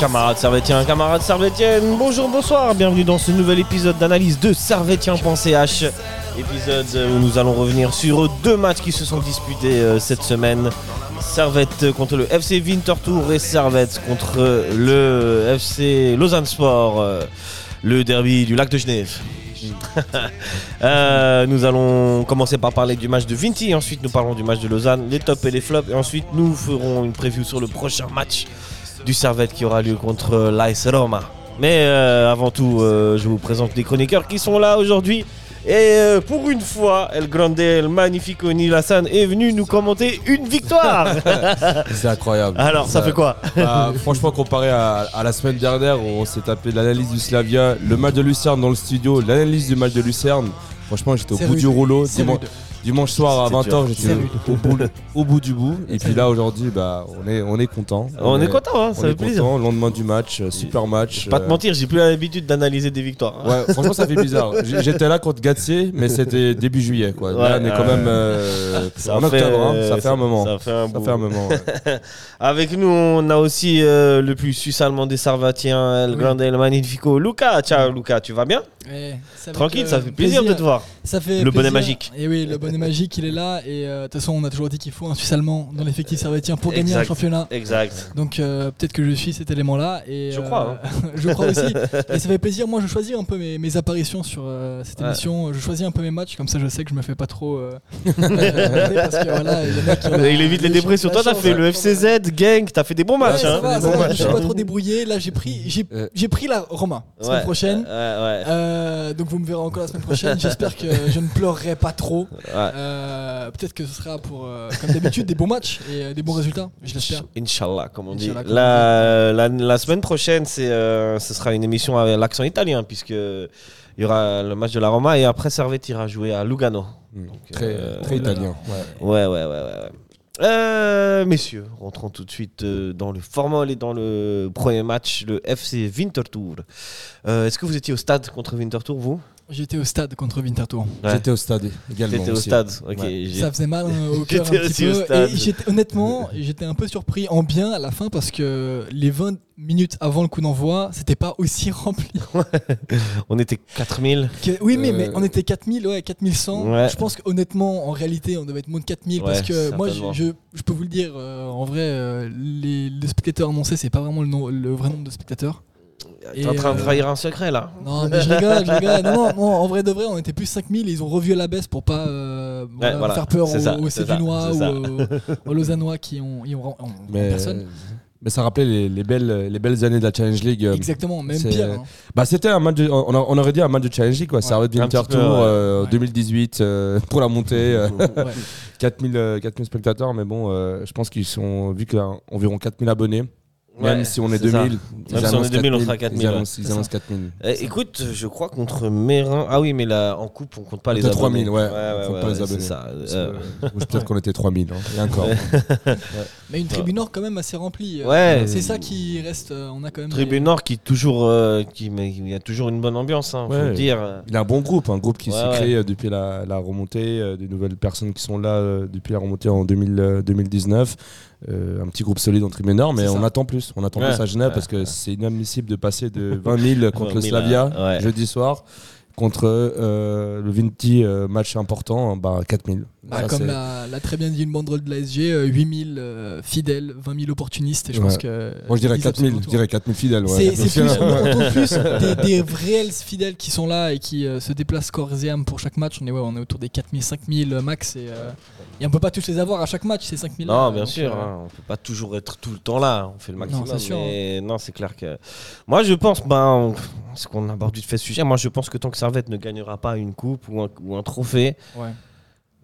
Camarades servétiens, camarades servétiennes, bonjour, bonsoir, bienvenue dans ce nouvel épisode d'analyse de servétien.ch. Épisode où nous allons revenir sur deux matchs qui se sont disputés euh, cette semaine. Servette contre le FC Winterthur et Servette contre le FC Lausanne Sport, euh, le derby du lac de Genève. Euh, nous allons commencer par parler du match de Vinti, ensuite nous parlerons du match de Lausanne, les tops et les flops, et ensuite nous ferons une preview sur le prochain match du Servette qui aura lieu contre l'AS Roma. Mais euh, avant tout, euh, je vous présente les chroniqueurs qui sont là aujourd'hui. Et euh, pour une fois, El Grande, El Magnifico Nilassan est venu nous commenter une victoire. C'est incroyable. Alors, ça fait quoi Bah, Franchement, comparé à, à la semaine dernière où on s'est tapé l'analyse du Slavia, le match de Lucerne dans le studio, l'analyse du match de Lucerne, franchement, j'étais au bout rude. du rouleau. Dimanche soir à C'est 20h, dur. j'étais au, bout, au bout du bout. Et puis là, aujourd'hui, bah, on est, on est content. On est content, hein, ça on fait est plaisir. content. Lendemain du match, euh, super match. Pas te euh, mentir, j'ai plus l'habitude d'analyser des victoires. hein. Ouais, franchement, ça fait bizarre. J'étais là contre Gatsier, mais c'était début juillet. Quoi. Ouais, là, on est quand euh, même euh, Ça en fait, octobre. hein. euh, Ça fait un moment. Ça fait un, Ça bout. fait un moment. ouais. Avec nous, on a aussi euh, le plus suisse-allemand des Servatiens, El Oui. Grande, El Magnifico, Luca. Ciao, Luca, tu vas bien? Ouais, Tranquille, euh, ça fait plaisir, de te voir. Ça fait Le bonnet magique. Et oui, le bonnet magique, il est là. Et euh, de toute façon, on a toujours dit qu'il faut un Suisse allemand dans l'effectif servétien pour gagner Exact. un championnat. Exact. Donc euh, peut-être que je suis cet élément-là. Et Je euh, crois, hein. je crois aussi. Et ça fait plaisir. Moi, je choisis un peu mes, mes apparitions sur euh, cette Ouais. émission. Je choisis un peu mes matchs, comme ça, je sais que je me fais pas trop. euh, parce que voilà, il évite les la- dépressions. Toi, t'as fait chance. le FCZ, Gang, t'as fait des bons matchs. hein. je me suis hein. pas trop débrouillé. Là, j'ai pris, j'ai, Euh. j'ai pris la Roma la semaine prochaine. Ouais, ouais. Euh, donc vous me verrez encore la semaine prochaine. J'espère que je ne pleurerai pas trop. ouais. Euh, Peut-être que ce sera pour, euh, comme d'habitude, des bons matchs et euh, des bons résultats. Je l'espère. Inch'Allah, comme on dit. La, la, la semaine prochaine, c'est, euh, ce sera une émission avec l'accent italien, puisque il y aura le match de la Roma et après Servette ira jouer à Lugano. Mm. Donc, Très, euh, très italien. ouais. Ouais, ouais, ouais, ouais. Euh, messieurs, rentrons tout de suite euh, dans le formol et dans le premier match, le FC Winterthur. Euh, Est-ce que vous étiez au stade contre Winterthur, vous? J'étais au stade contre Winterthur. Ouais. J'étais au stade également. T'étais au stade Ok. Ouais. j'ai- Ça faisait mal hein, au cœur un J'étais petit aussi au peu. stade. Et j'étais, honnêtement, j'étais un peu surpris en bien à la fin parce que les 20 minutes avant le coup d'envoi, c'était pas aussi rempli. On était 4000. Que- oui, mais, Euh, mais on était 4000, ouais, 4100. Ouais. Je pense qu'honnêtement, en réalité, on devait être moins de 4000 parce que moi, je, certainement. je, je peux vous le dire, euh, en vrai, euh, les, les spectateurs annoncés, c'est pas vraiment le, nom- le vrai nombre de spectateurs. T'es en train de euh, trahir un secret là Non, mais je rigole, je rigole. Non, non, non, en vrai de vrai, on était plus 5000 et ils ont revu à la baisse pour pas euh, voilà, voilà, faire peur aux, ça, aux Sévinois ou aux, aux Lausannois qui ont, ils ont, ont- ont Mais, personne. mais ça rappelait les, les belles, les belles années de la Challenge League. euh, Exactement, même pire. hein. Bah, c'était un match, de- on, a- on aurait dit un match de Challenge League, quoi. Ça aurait été un Winter Tour ouais. euh, Ouais. 2018 euh, pour la montée. Ouais. 4000, euh, 4000 spectateurs, mais bon, euh, je pense qu'ils sont, vu qu'il y a environ 4000 abonnés, même Ouais, si on est c'est ça. 2000, ils Même si on est annoncent 2000, on 4000, sera 4000, Ils annoncent, ouais. ils annoncent ça. 4000. Eh, écoute, je crois contre Mérin. Ah oui, mais là, en coupe, on compte pas les abonnés. 3000, ouais. ouais, on compte ouais, pas ouais, les abonnés. C'est ça. Euh, Peut-être qu'on était 3000, hein, et encore. Mais une tribune nord quand même assez remplie. euh, Ouais. C'est ça qui reste. euh, On a quand même. Tribune Nord qui toujours, euh, qui, mais il y a toujours une bonne ambiance, hein, faut Ouais. dire. Il a un bon groupe, un groupe qui Ouais, s'est ouais. créé euh, depuis la, la remontée, euh, des nouvelles personnes qui sont là euh, depuis la remontée en 2000, euh, 2019. Euh, un petit groupe solide en tribune nord, mais on attend plus. On attend Ouais. plus à Genève Ouais. parce que c'est inadmissible de passer de 20 000 contre 20 le 000, Slavia jeudi soir contre euh, le Vinti euh, match important, bah 4000. Bah, Ça, comme l'a très bien dit une banderole de l'ASG, euh, 8000 euh, fidèles, 20 000 opportunistes. Et je Ouais. pense que. Moi je dirais ils disent 4000, absolument je dirais 4000 fidèles. ouais. C'est plus, on, on plus des, des réels fidèles qui sont là et qui euh, se déplacent corps et âme pour chaque match. On est, ouais, on est autour des 4000, 5000 max et, euh, et on peut pas tous les avoir à chaque match, ces 5000 là. Non, bien sûr, euh, hein, on peut pas toujours être tout le temps là, on fait le maximum. c'est hein. non, c'est clair que. Moi, je pense, ben, ce qu'on aborde vite fait ce sujet, moi, je pense que tant que Servette ne gagnera pas une coupe ou un, ou un trophée, Ouais.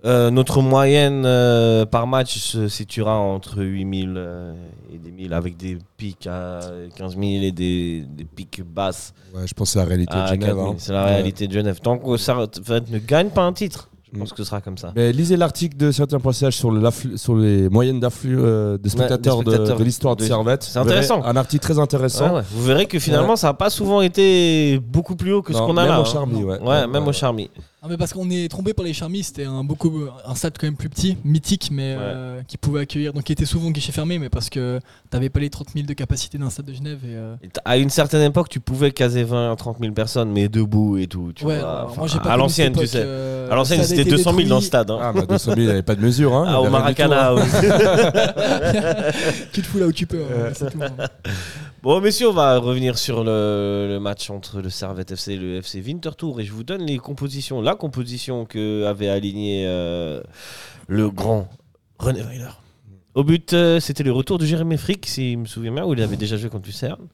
euh, notre moyenne euh, par match se situera entre 8000 euh, et des 1000 avec des pics à 15 000 et des, des pics basses ouais, je pense que c'est la réalité de Genève. 4 000. hein. C'est la Ouais. réalité de Genève. Tant que Servette ne gagne pas un titre, Je pense que ce sera comme ça. Mais lisez l'article de certains passages sur, sur les moyennes d'afflux euh, des spectateurs, de- spectateurs de, l'histoire de, de- Servette. C'est intéressant. Un article très intéressant. Ouais, ouais. Vous verrez que finalement, ça n'a pas souvent été beaucoup plus haut que ce qu'on a même là. au hein. Charmy, ouais. Ouais, même au Charmy. Ah, mais parce qu'on est trompé par les Charmy, c'était un beaucoup un stade quand même plus petit, mythique, mais euh, qui pouvait accueillir, donc qui était souvent guichet fermé, mais parce que t'avais pas les 30 000 de capacité d'un stade de Genève. Et, euh, Et À une certaine époque, tu pouvais caser 20 à 30 000 personnes, mais debout et tout. Tu ouais, vois. moi j'ai pas à l'ancienne, tu sais. euh, À l'ancienne, c'était été 200 000 dans le stade. hein. Ah, bah 200 000, il n'y avait pas de mesure. Hein. Ah, au tout, Maracana. hein. tu te fous là où tu peux. hein, c'est tout. Bon, messieurs, on va revenir sur le, le match entre le Servette FC et le FC Winterthur. Et je vous donne les compositions, la composition que avait aligné euh, le grand René Weiler. Au but, euh, c'était le retour de Jérémy Frick, si je me souviens bien, où il avait déjà joué contre Lucerne.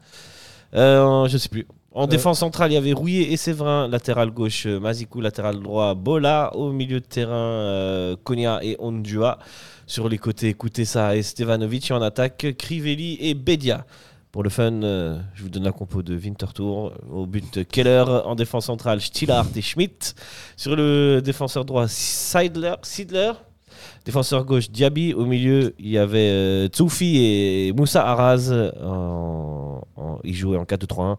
Euh, je sais plus. En Euh. défense centrale, il y avait Rouillet et Séverin, latéral gauche, Mazikou, latéral droit, Bola, au milieu de terrain, Konya et Ondua. Sur les côtés, Koutessa et Stevanovic. En attaque, Crivelli et Bedia. Pour le fun, euh, je vous donne la compo de Winterthur. Au but, Keller. En défense centrale, Stillart et Schmidt. Sur le défenseur droit, Seidler. Sidler. Défenseur gauche, Diaby. Au milieu, il y avait euh, Tsoufi et Moussa Araz. En- en- ils jouaient en 4-2-3-1.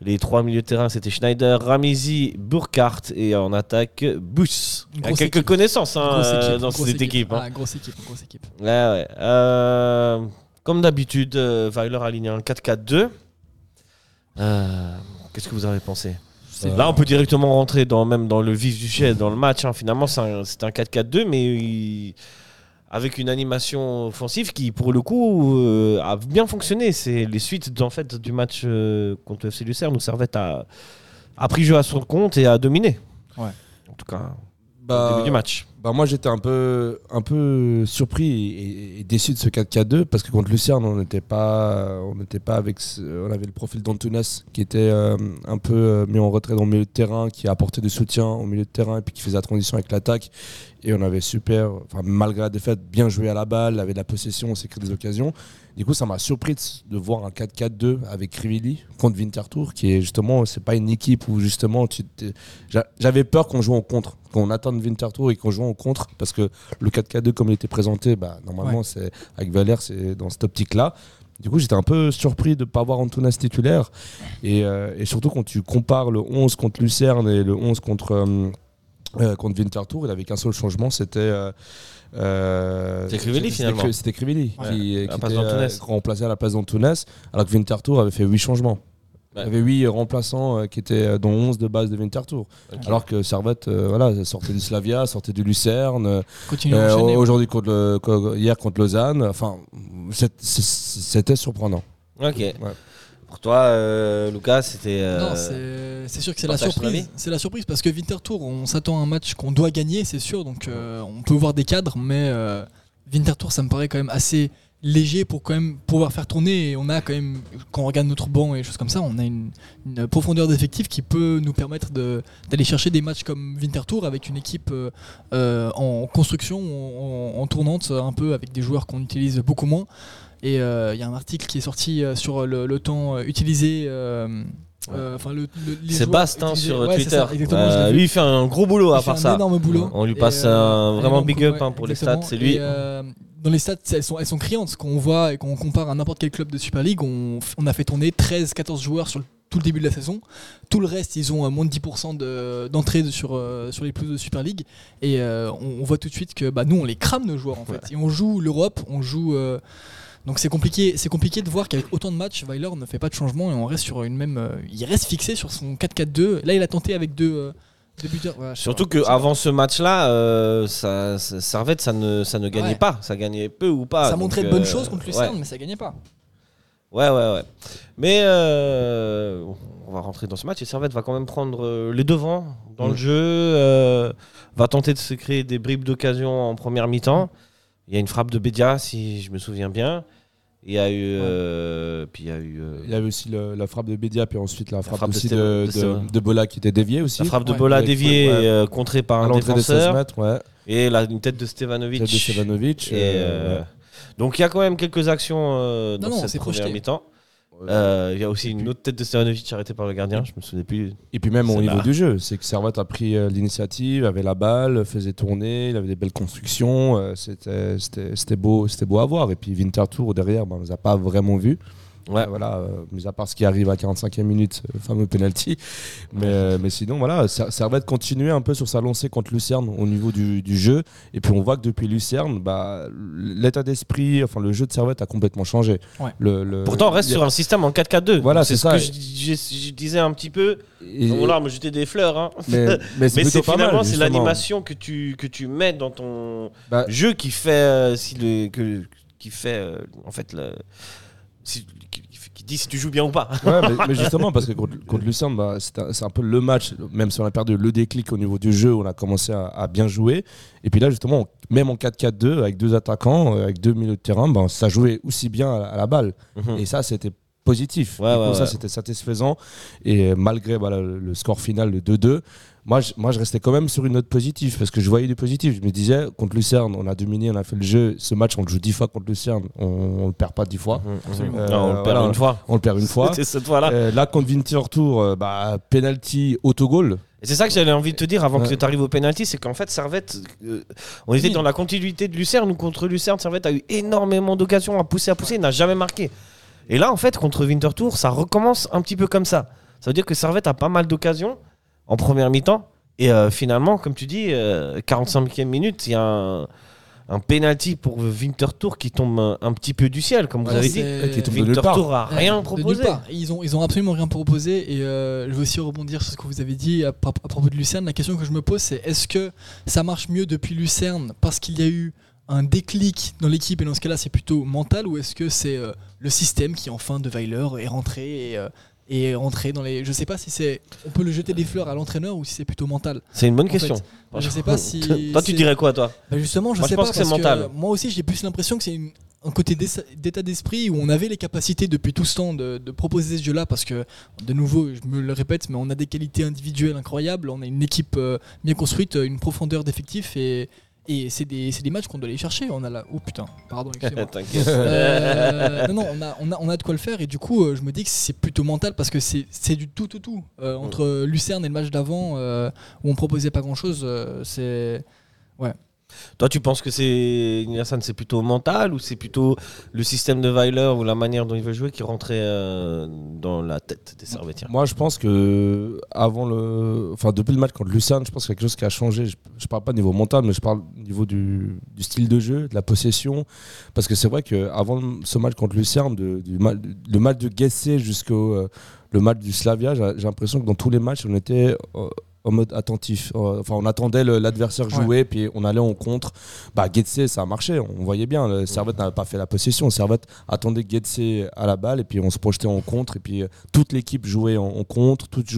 Les trois milieux de terrain, c'était Schneider, Ramizi, Burkhardt et en attaque, Bus. Il y a quelques équipe. connaissances hein, équipe, dans cette équipe. hein. Ah, grosse équipe, grosse équipe. Ouais, ouais. Euh, comme d'habitude, euh, Weiler aligné un 4-4-2. Euh, Qu'est-ce que vous avez pensé? Là, on peut directement rentrer dans, même dans le vif du sujet, dans le match. hein. Finalement, c'est un, c'est un 4-4-2, mais il- avec une animation offensive qui, pour le coup, euh, a bien fonctionné. C'est les suites en fait, du match euh, contre le FC Lucerne où Servette a, a pris jeu à son compte et a dominé. Ouais. En tout cas, au Bah, début du match. Bah moi j'étais un peu, un peu surpris et, et déçu de ce 4-4-2 parce que contre Lucerne on n'était pas, on n'était pas avec, ce- on avait le profil d'Antunes qui était euh, un peu euh, mis en retrait dans le milieu de terrain, qui apportait du soutien au milieu de terrain et puis qui faisait la transition avec l'attaque et on avait super, enfin malgré la défaite, bien joué à la balle, avait de la possession, on s'est créé des occasions. Du coup ça m'a surpris de, voir un 4-4-2 avec Crivelli contre Winterthur qui est justement, c'est pas une équipe où justement J'avais peur qu'on joue en contre, qu'on attende Winterthur et qu'on joue en contre, parce que le 4K2 comme il était présenté, bah, normalement c'est avec Valère, c'est dans cette optique-là. Du coup, j'étais un peu surpris de ne pas voir Antunes titulaire. Et, euh, et surtout quand tu compares le 11 contre Lucerne et le 11 contre, euh, euh, contre Winterthur, il avait qu'un seul changement, c'était... euh, euh, C'était Crivelli, finalement. C'était Crivelli Ouais. qui, À la qui place était euh, remplacé à la place d'Antunes, alors que Winterthur avait fait 8 changements. Ouais. Il y avait 8 remplaçants euh, qui étaient euh, dont 11 de base de Winterthur. Ok. Alors que Servette, euh, voilà, sortait du Slavia, sortait du Lucerne. Aujourd'hui, contre le- hier contre Lausanne. Enfin, c'était surprenant. Ok. Pour toi, euh, Lucas, c'était. euh, Non, c'est- sûr que c'est la surprise. C'est la surprise parce que Winterthur, on s'attend à un match qu'on doit gagner, c'est sûr. Donc euh, on peut voir des cadres, mais Winterthur, ça me paraît quand même assez léger pour quand même pouvoir faire tourner. Et on a quand même, quand on regarde notre banc et choses comme ça, on a une, une profondeur d'effectif qui peut nous permettre de- d'aller chercher des matchs comme Winterthur avec une équipe en construction, en, en tournante, un peu avec des joueurs qu'on utilise beaucoup moins. Et euh, il y a un article qui est sorti euh, sur le, le temps euh, utilisé. euh, euh, enfin, joueurs Bastin utilisés. sur Ouais, Twitter. ça, Euh, vu. lui, il fait un gros boulot à part un ça. énorme boulot. On lui passe euh, un vraiment big up ouais, hein, pour les stats. C'est lui. Et, euh, dans les stats, elles sont, elles sont criantes. Qu'on voit et qu'on compare à n'importe quel club de Super League, on, on a fait tourner 13-14 joueurs sur le- tout le début de la saison. Tout le reste, ils ont euh, moins de 10% de- d'entrée de- sur, euh, sur les plus de Super League. Et euh, on, on voit tout de suite que bah, nous, on les crame, nos joueurs, en fait. Et on joue l'Europe, on joue. euh, donc c'est compliqué, c'est compliqué de voir qu'avec autant de matchs, Weiler ne fait pas de changement et on reste sur une même. euh, il reste fixé sur son 4-4-2. Là, il a tenté avec deux, euh, deux buteurs. Surtout qu'avant ce match-là, euh, ça, ça- Servette, ça ne, ça ne gagnait Ouais. pas. Ça gagnait peu ou pas. ça montrait de bonnes choses contre Lucerne, ouais. mais ça gagnait pas. Ouais, ouais, ouais. Mais on va rentrer dans ce match et Servette va quand même prendre les devants dans Mm. le jeu, euh, va tenter de se créer des bribes d'occasion en première mi-temps. Il y a une frappe de Bédia, si je me souviens bien. Il y a eu. euh, puis il y a eu. euh, Il y avait aussi le- la frappe de Bédia, puis ensuite la frappe, aussi de, de de, Stéphane. de Bola qui était déviée aussi. la frappe de Ouais. Bola déviée, ouais. euh, contrée par à un l'entrée des 16 défenseur. mètres, ouais. Et là, une tête de Stevanovic. Tête de Stevanovic. Et, euh, euh, ouais. Donc il y a quand même quelques actions euh, dans Non, cette première projeté. Euh, Il y a aussi une autre tête de Stevanovic arrêtée par le gardien, je me souviens plus. Et puis même au niveau du jeu, c'est que Servette a pris euh, l'initiative, avait la balle, faisait tourner, il avait des belles constructions, euh, c'était beau, c'était beau à voir. Et puis Winterthur derrière, ben, on ne les a pas vraiment vus. Ouais. Euh, voilà, euh, mis à part ce qui arrive à 45e minute, le fameux penalty. Mais, euh, mais sinon, voilà, Ser- Servette continuait un peu sur sa lancée contre Lucerne au niveau du, du jeu. Et puis on voit que depuis Lucerne, bah, l'état d'esprit, enfin le jeu de Servette a complètement changé. Ouais. Le- le- Pourtant, on reste a- sur un système en 4-4-2. Voilà, c'est ce ça. que je, je- je disais un petit peu. et- Donc là, me jeter des fleurs. Hein. mais, mais c'est finalement c'est l'animation que tu que tu mets dans ton Bah, jeu qui fait euh, si le que, qui fait euh, en fait le si- dit si tu joues bien ou pas. Ouais, mais, mais justement, parce que contre, contre Lucerne, bah, c'est un, peu le match, même si on a perdu le déclic au niveau du jeu, on a commencé à, à bien jouer. Et puis là, justement, on- même en 4-4-2, avec deux attaquants, euh, avec deux milieux de terrain, bah, ça jouait aussi bien à, à la balle. Et ça, c'était positif. Ouais, coup, ça, c'était satisfaisant. Et malgré bah, le, le score final de 2-2, moi je, moi, je restais quand même sur une note positive parce que je voyais du positif. Je me disais, contre Lucerne, on a dominé, on a fait le jeu. Ce match, on le joue 10 fois contre Lucerne, on ne le perd pas 10 fois. Absolument. Euh, Non, on le perd voilà. une fois. On le perd une fois. C'est cette fois-là. Euh, là, contre Winterthur, euh, bah, penalty, autogol. Et c'est ça que j'avais envie de te dire avant que tu arrives au penalty, c'est qu'en fait Servette, euh, on était Oui. dans la continuité de Lucerne, ou contre Lucerne, Servette a eu énormément d'occasions à pousser, à pousser, il n'a jamais marqué. Et là, en fait, contre Winterthur, ça recommence un petit peu comme ça. Ça veut dire que Servette a pas mal d'occasions en première mi-temps. Et euh, finalement, comme tu dis, euh, 45e minute, il y a un, un penalty pour Winterthur qui tombe un, un petit peu du ciel, comme vous Ouais, avez dit. qui tombe Winterthur a Ouais, rien de proposé. Ils ont, ils ont absolument rien proposé. Et euh, je veux aussi rebondir sur ce que vous avez dit à, pro- à propos de Lucerne. La question que je me pose, c'est est-ce que ça marche mieux depuis Lucerne parce qu'il y a eu un déclic dans l'équipe? Et dans ce cas-là, c'est plutôt mental ou est-ce que c'est euh, le système qui, enfin, de Weiler est rentré et, euh, est rentré dans les. Je sais pas si c'est. On peut le jeter des fleurs à l'entraîneur ou si c'est plutôt mental. C'est une bonne En question. fait, je sais pas si toi, tu dirais quoi, toi Bah justement, je Moi, je sais pense pas que c'est parce mental. moi aussi, j'ai plus l'impression que c'est une- un côté d'état d'esprit où on avait les capacités depuis tout ce temps de, de proposer ce jeu-là parce que de nouveau, je me le répète, mais on a des qualités individuelles incroyables, on a une équipe euh, bien construite, une profondeur d'effectifs et et c'est des, c'est des matchs qu'on doit aller chercher. On a là, oh putain, pardon. Euh, non, non, on a, on, a, on a de quoi le faire et du coup, euh, je me dis que c'est plutôt mental parce que c'est c'est du tout, tout, tout. Euh, entre Lucerne et le match d'avant euh, où on proposait pas grand chose, c'est. Toi, tu penses que c'est c'est plutôt mental ou c'est plutôt le système de Weiler ou la manière dont il veut jouer qui rentrait euh, dans la tête des Servetiens Moi, je pense que avant le, enfin depuis le match contre Lucerne, je pense qu'il y a quelque chose qui a changé. Je, je parle pas niveau mental, mais je parle au niveau du, style de jeu, de la possession, parce que c'est vrai que avant ce match contre Lucerne, de- du, le match de Gessé jusqu'au euh, le match du Slavia, j'ai l'impression que dans tous les matchs, on était euh, en mode attentif. Euh, Enfin, on attendait l'adversaire jouer, puis on allait en contre. Bah, Getse, ça a marché. On voyait bien. Le Servette n'avait pas fait la possession. Servette attendait Getse à la balle, et puis on se projetait en contre. Et puis euh, toute l'équipe jouait en, en contre. Toute,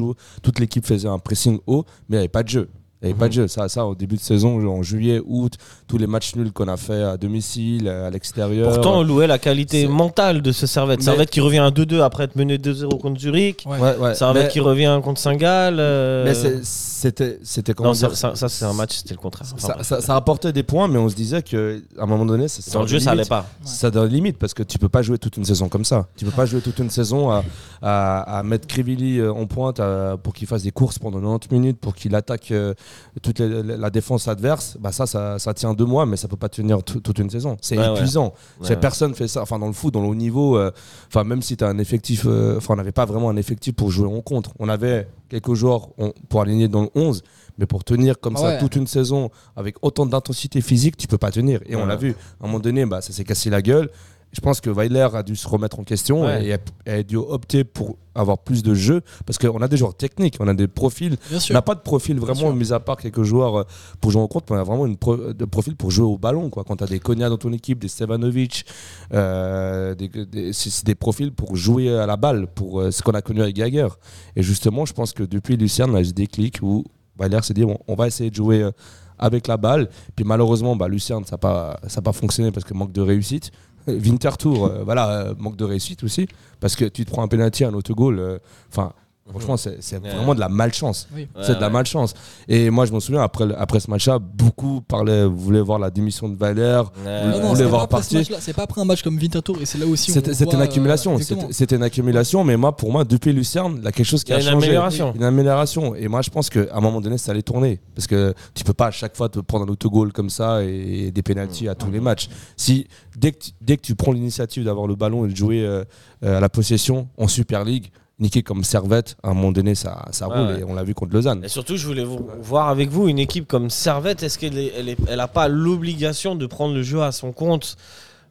toute l'équipe faisait un pressing haut, mais il n'y avait pas de jeu. Il n'y avait pas de jeu. Ça, ça, au début de saison, en juillet, août, tous les matchs nuls qu'on a fait à domicile, à l'extérieur. Pourtant, on louait la qualité mentale de ce Servette. Mais- Servette qui revient à 2-2 après être mené 2-0 contre Zurich. Ouais. Ouais, ouais. Servette Mais- qui revient contre Saint-Gall. euh, mais c'est- c'était c'était comment Non, ça, dire ça- ça, c'est un match, c'était le contraire. Enfin, ça, ça- ça apportait des points, mais on se disait qu'à un moment donné, ça, Dans le jeu, ça allait pas. Ça donne limite parce que tu peux pas jouer toute une saison comme ça. Tu peux pas jouer toute une saison à, à, à mettre Crivilli euh, en pointe à- pour qu'il fasse des courses pendant 90 minutes, pour qu'il attaque euh, toute la, défense adverse. Bah ça, ça, ça tient deux mois, mais ça peut pas tenir tout- toute une saison. C'est Ouais, épuisant. Ouais, C'est- ouais. Personne fait ça. Enfin, dans le foot, dans le haut niveau, euh, enfin, même si tu as un effectif, euh, enfin, on n'avait pas vraiment un effectif pour jouer en contre. On avait quelques joueurs on- pour aligner dans le 11, mais pour tenir comme Ah ça toute une saison avec autant d'intensité physique, tu peux pas tenir. Et on l'a vu. À un moment donné, bah, ça s'est cassé la gueule. Je pense que Weiler a dû se remettre en question Ouais. et a, a dû opter pour avoir plus de jeux parce qu'on a des joueurs techniques, on a des profils. On n'a pas de profil vraiment, mis à part quelques joueurs euh, pour jouer en compte, mais on a vraiment une pro- de profil pour jouer au ballon. Quoi. Quand tu as des Konya dans ton équipe, des Stevanovic, euh, des, des- c'est des profils pour jouer à la balle, pour euh, ce qu'on a connu avec Geiger. Et justement, je pense que depuis Lucerne, on a eu ce déclic où Weiler s'est dit bon, on va essayer de jouer euh, avec la balle. Puis malheureusement, bah, Lucerne, ça n'a pas, ça a pas fonctionné parce que manque de réussite. Winterthur, euh, voilà, euh, manque de réussite aussi. Parce que tu te prends un penalty, un autogol. euh, Enfin, Franchement, c'est c'est Ouais. vraiment de la malchance. Oui. c'est de la Ouais, malchance. Et moi, je me souviens, après, après ce match-là, beaucoup parlaient, voulaient voir la démission de Valère. ouais. Vous Non, non, voulez c'est voir pas après ce partir C'est pas après un match comme Winterthur et c'est là aussi. où C'était on c'était voit, une euh, accumulation. exactement. C'était c'était une accumulation, mais moi, pour moi, depuis Lucerne, il y a quelque chose qui a, a une changé. amélioration. Une amélioration. Et moi, je pense qu'à un moment donné, ça allait tourner. Parce que tu peux pas à chaque fois te prendre un autogol comme ça et des pénalties à tous les matchs. Si, dès, que tu, dès que tu prends l'initiative d'avoir le ballon et de jouer euh, euh, à la possession en Super League, niquer comme servette, à un moment donné, ça, ça Ouais, roule. ouais. Et on l'a vu contre Lausanne. Et surtout, je voulais vous- voir avec vous une équipe comme Servette. Est-ce qu'elle est, elle est- elle a pas l'obligation de prendre le jeu à son compte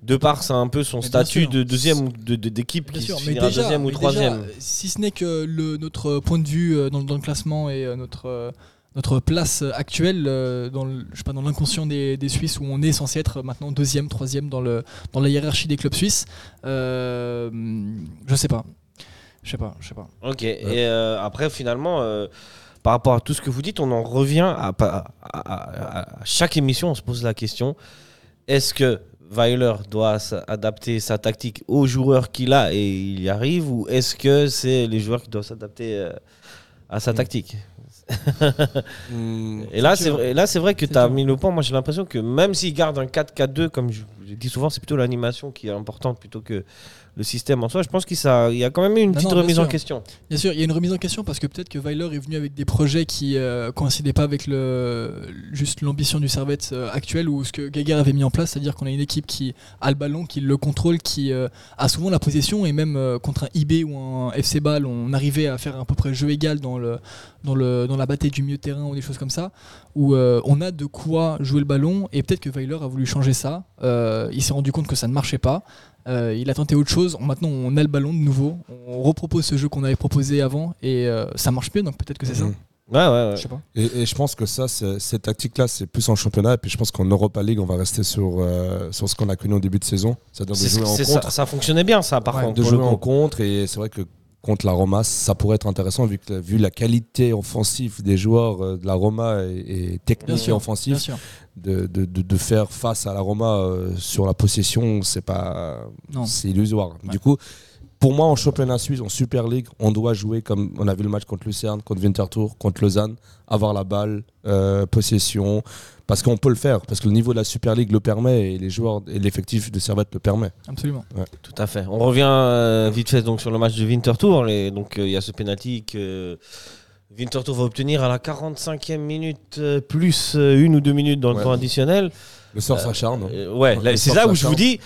de par c'est un peu son Mais statut de deuxième ou de- de- d'équipe Bien qui sûr, mais finira déjà, deuxième ou déjà, troisième si ce n'est que le, notre point de vue euh, dans, dans le classement et euh, notre, euh, notre place actuelle dans le- je sais pas, dans l'inconscient des, des Suisses où on est censé être maintenant deuxième, troisième dans, le, dans la hiérarchie des clubs suisses, euh, je sais pas. Je sais pas, je sais pas. Ok. Et euh, après, finalement, euh, par rapport à tout ce que vous dites, on en revient à, à- à- à- à chaque émission. On se pose la question est-ce que Weiler doit adapter sa tactique aux joueurs qu'il a et il y arrive, ou est-ce que c'est les joueurs qui doivent s'adapter euh, à sa tactique? Hmm. Et là, C'est c'est dur. vrai, et là, c'est vrai que tu as mis le point. Moi, j'ai l'impression que même s'il garde un 4-4-2, comme je, je dis souvent, c'est plutôt l'animation qui est importante plutôt que le système en soi. Je pense qu'il y a quand même eu une Non, petite non, remise en question. Bien sûr, il y a une remise en question parce que peut-être que Weiler est venu avec des projets qui euh, coïncidaient pas avec le, juste l'ambition du Servette euh, actuel ou ce que Gaguerre avait mis en place, c'est-à-dire qu'on a une équipe qui a le ballon, qui le contrôle, qui euh, a souvent la possession et même euh, contre un IB ou un FC Ball, on arrivait à faire à peu près jeu égal dans, le, dans, le, dans la bataille du milieu de terrain ou des choses comme ça, où euh, on a de quoi jouer le ballon et peut-être que Weiler a voulu changer ça. Il s'est rendu compte que ça ne marchait pas. Euh, il a tenté autre chose. Maintenant, on a le ballon de nouveau. On repropose ce jeu qu'on avait proposé avant et euh, ça marche mieux. Donc peut-être que c'est ça. Mhm. Ouais, ouais, ouais. Je sais pas. Et, et je pense que ça, c'est- cette tactique-là, c'est plus en championnat. Et puis je pense qu'en Europa League, on va rester sur, euh, sur ce qu'on a connu au début de saison. C'est-à-dire de jouer en contre. ça, ça fonctionnait bien, ça, par Ouais, contre. de jouer en contre. Et c'est vrai que contre la Roma, ça pourrait être intéressant vu, que, vu la qualité offensive des joueurs euh, de la Roma et, et Bien technique et Bien offensive. De, de, de, de faire face à la Roma euh, sur la possession, c'est pas. C'est illusoire. Ouais. Du coup. Pour moi, en championnat suisse, en Super League, on doit jouer comme on a vu le match contre Lucerne, contre Winterthur, contre Lausanne, avoir la balle, euh, possession, parce qu'on peut le faire, parce que le niveau de la Super League le permet et les joueurs et l'effectif de Servette le permet. Absolument. Tout à fait. On revient euh, vite fait donc, sur le match de Winterthur. Et donc, euh, il y a ce penalty que Winterthur va obtenir à la 45e minute, euh, plus euh, une ou deux minutes dans le Ouais. temps additionnel. Le sort s'acharne. Euh, ouais, Le là, c'est sort là où je s'acharne. vous dis.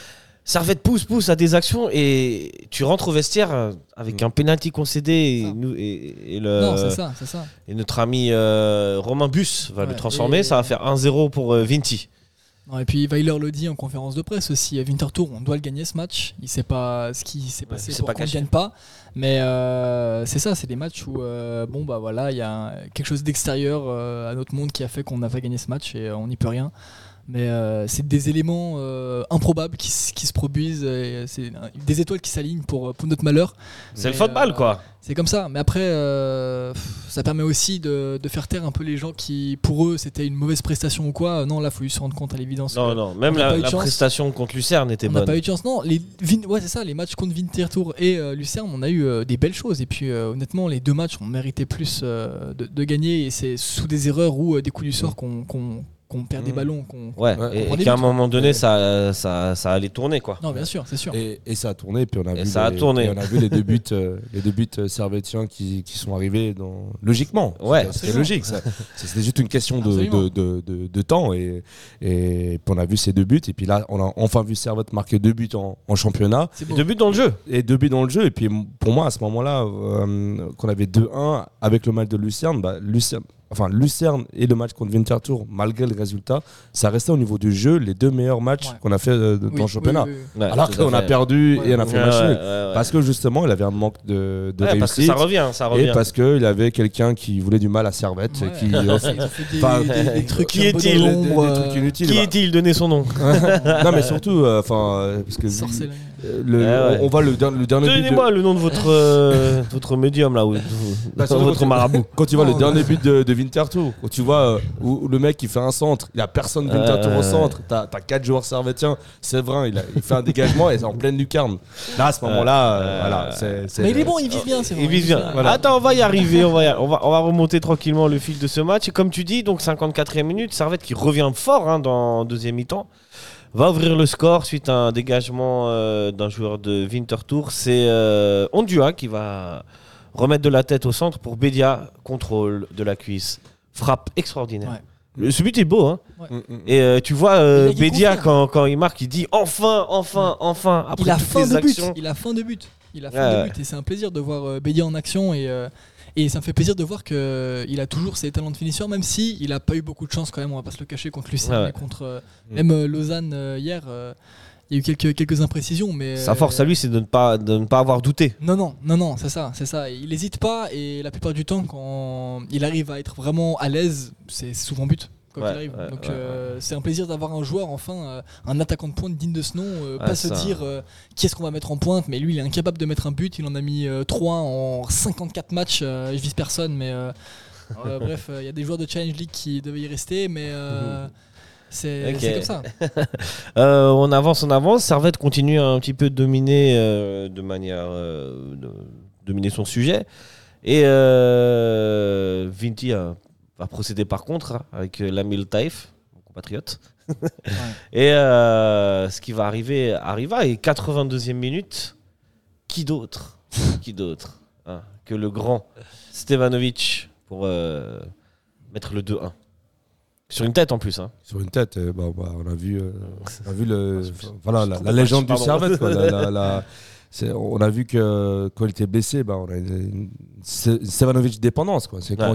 Servette pousse, pousse à des actions et tu rentres au vestiaire euh, avec Mm. un penalty concédé et, Ça. nous- et- et le, Non, c'est ça, c'est ça. et notre ami euh, Romain Bus va le Ouais, transformer. et- Ça va faire 1-0 pour euh, Vinti. Non, et puis Weiler le dit en conférence de presse aussi. À Winterthur, on doit le gagner ce match. Il sait pas ce qui s'est passé s'est pour pas qu'on ne gagne pas. Mais euh, c'est ça, c'est des matchs où euh, bon bah voilà, il y a quelque chose d'extérieur euh, à notre monde qui a fait qu'on n'a pas gagné ce match et on n'y peut rien. Mais euh, c'est des éléments euh, improbables qui, qui se produisent. et C'est euh, des étoiles qui s'alignent pour, pour notre malheur. C'est le football, euh, quoi. C'est comme ça. Mais après, euh, ça permet aussi de, de faire taire un peu les gens qui, pour eux, c'était une mauvaise prestation ou quoi. Non, là, faut lui se rendre compte à l'évidence. Non, non, même la, prestation contre Lucerne était on n'a bonne. pas eu de chance. Non, les ouais, c'est ça. Les matchs contre Winterthur et euh, Lucerne, on a eu euh, des belles choses. Et puis, euh, honnêtement, les deux matchs, on méritait plus euh, de, de gagner. Et c'est sous des erreurs ou euh, des coups du sort qu'on qu'on- qu'on perd des Mm. ballons. qu'on- Ouais, Ouais, et, et qu'à un moment donné, Ouais. ça, ça, ça allait tourner, quoi. Non, bien sûr, c'est sûr. Et, et ça a tourné, puis on a Et vu ça a les, tourné. et on a vu les deux buts, euh, les deux buts euh, servétiens qui, qui sont arrivés dans... logiquement. Ouais. Absolument. logique. ça. C'était juste une question de, de, de, de- de temps et, et puis on a vu ces deux buts. Et puis là, on a enfin vu Servette marquer deux buts en, en championnat C'est Et deux buts dans le jeu. et deux buts dans le jeu. Et puis pour moi, à ce moment-là, euh, qu'on avait 2-1 avec le match de Lucerne, bah, Lucerne, enfin Lucerne et le match contre Winterthur, malgré le résultat, ça restait au niveau du jeu les deux meilleurs matchs Ouais. qu'on a fait euh, Oui, dans le championnat. oui, oui, oui. Ouais, Alors qu'on a perdu et on a fait Ouais, match ouais, nul. ouais, ouais. Parce que justement, il avait un manque de, de Ouais, parce que réussite. ça revient, ça et revient. parce qu'il avait quelqu'un qui voulait du mal à Servette. Ouais. et Qui, trucs qui un peu est-il euh. Qui bah. est-il Donner son nom? Non, mais surtout, euh, enfin, euh, parce que sorcellerie. Euh, le- Ah ouais. on, on voit le, le dernier but. de- Donnez-moi le nom de votre, euh, de votre médium là, ou de- Bah, votre quand tu- marabout. Quand tu vois le dernier but de, de Winterthur, quand tu vois euh, où, où le mec il fait un centre, il y a personne de Winterthur Euh, au centre, t'as as quatre joueurs servétiens, Séverin il, a- il fait un dégagement et c'est en pleine lucarne. Là à ce moment-là, euh, voilà, Mais il est bon, il vise bien, c'est vrai. Il vise bien. Voilà. Attends, on va y arriver. On va, y- on, va, on va remonter tranquillement le fil de ce match. Et comme tu dis, donc 54e minute, Servette qui revient fort hein, dans deuxième mi-temps. Va ouvrir le score suite à un dégagement euh, d'un joueur de Winterthur. C'est euh, Ondua qui va remettre de la tête au centre pour Bédia. Contrôle de la cuisse. Frappe extraordinaire. Ouais. Le- Ce but est beau. Hein. Mm, mm. Et euh, tu vois, euh, Bédia, confirme. quand, quand il marque, il dit enfin, enfin, enfin. Après Il a fin de but. Il a fin de but. Il a fin Ouais. de but et c'est un plaisir de voir euh, Bédia en action et euh, et ça me fait plaisir de voir que euh, a toujours ses talents de finisseur même si il a pas eu beaucoup de chance quand même. On va pas se le cacher contre Lucien ouais. contre euh, Mm. même euh, Lausanne euh, hier. il y a eu quelques quelques imprécisions mais Sa force à lui, c'est de ne pas, de ne pas avoir douté. Non, non, non, non, c'est ça, c'est ça. Il n'hésite pas et la plupart du temps, quand il arrive à être vraiment à l'aise, c'est souvent but. Quand Ouais, il arrive. ouais, Donc euh, c'est un plaisir d'avoir un joueur, enfin, euh, un attaquant de pointe digne de ce nom. euh, pas se dire qui est-ce qu'on va mettre en pointe, mais lui il est incapable de mettre un but. Il en a mis 3 en 54 matchs. je vise personne, mais bref, il y a des joueurs de Challenge League qui devaient y rester, mais c'est comme ça. Euh, on avance, on avance. Servette continue un petit peu de dominer euh, de manière. euh, de- dominer son sujet. Et Vinti a- va procéder par contre hein, avec euh, Lamil Taif, mon compatriote. Et euh, ce qui va arriver arriva. Et 82e minute, qui d'autre? Qui d'autre hein, que le grand Stevanovic pour euh, mettre le 2-1 Sur une tête en plus. Hein. Sur une tête, bah, bah, on a vu, euh, on a vu le, voilà, la, légende match, du pardon. Servette. quoi. La- la- la- c'est- on a vu que quand il était blessé, bah, on a une Stevanovic dépendance. quoi. C'est quand Ouais.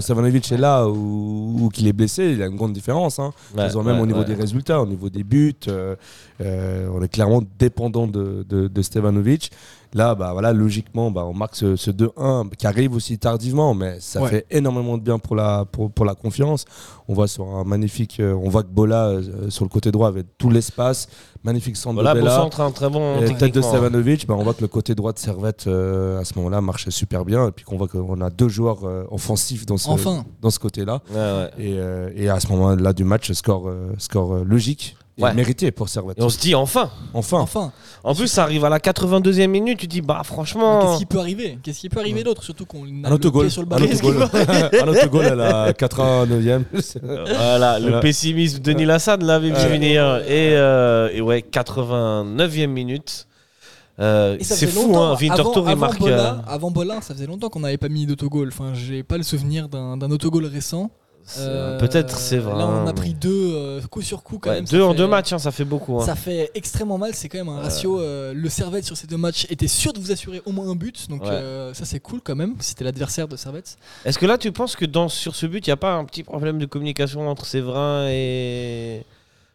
Est là ou, ou qu'il est blessé, il y a une grande différence. Hein. Ouais, même ouais, au niveau des résultats, au niveau des buts, euh, euh, on est clairement dépendant de, de, de Stevanovic. Là, bah, voilà, logiquement, bah, on marque ce, ce 2-1 qui arrive aussi tardivement, mais ça Ouais. fait énormément de bien pour la, pour, pour la confiance. On voit sur un magnifique, euh, on voit que Bola euh, sur le côté droit avait tout l'espace, magnifique centre Voilà, de beau Bella. centre, un très bon. Et tête de techniquement. Stevanovic, bah, on voit que le côté droit de Servette euh, à ce moment-là marchait super bien, et puis qu'on voit qu'on a deux joueurs euh, offensifs dans ce, Enfin. dans ce côté-là. Ouais, ouais. Et, euh, et à ce moment-là du match, score, euh, score euh, logique Ouais. mérité pour Servette. Et on se dit enfin. Enfin, Enfin, En plus, ça arrive à la 82e minute. Tu dis, bah franchement. qu'est-ce qui peut arriver? Qu'est-ce qui peut arriver d'autre Surtout qu'on a un le autogol. pied sur le Un ballon? autogol. un autogol à la 89e. Voilà, le Voilà. pessimisme de Denis Lassade l'avait vu venir. Et, euh, et ouais, 89e minute. Euh, c'est fou, hein. Avant, il avant marque. Bola, euh, avant Bola, ça faisait longtemps qu'on n'avait pas mis d'autogol. Enfin, j'ai pas le souvenir d'un d'un autogol récent. Euh, Peut-être c'est vrai. Là, on hein. a pris deux euh, coup sur coup quand Ouais, même. deux en fait- deux matchs, hein, ça fait beaucoup. hein. Ça fait extrêmement mal. C'est quand même un ratio. euh, le Servette sur ces deux matchs était sûr de vous assurer au moins un but. Donc Ouais. euh, ça c'est cool quand même. C'était l'adversaire de Servette. Est-ce que là, tu penses que dans, sur ce but, il n'y a pas un petit problème de communication entre Séverin et.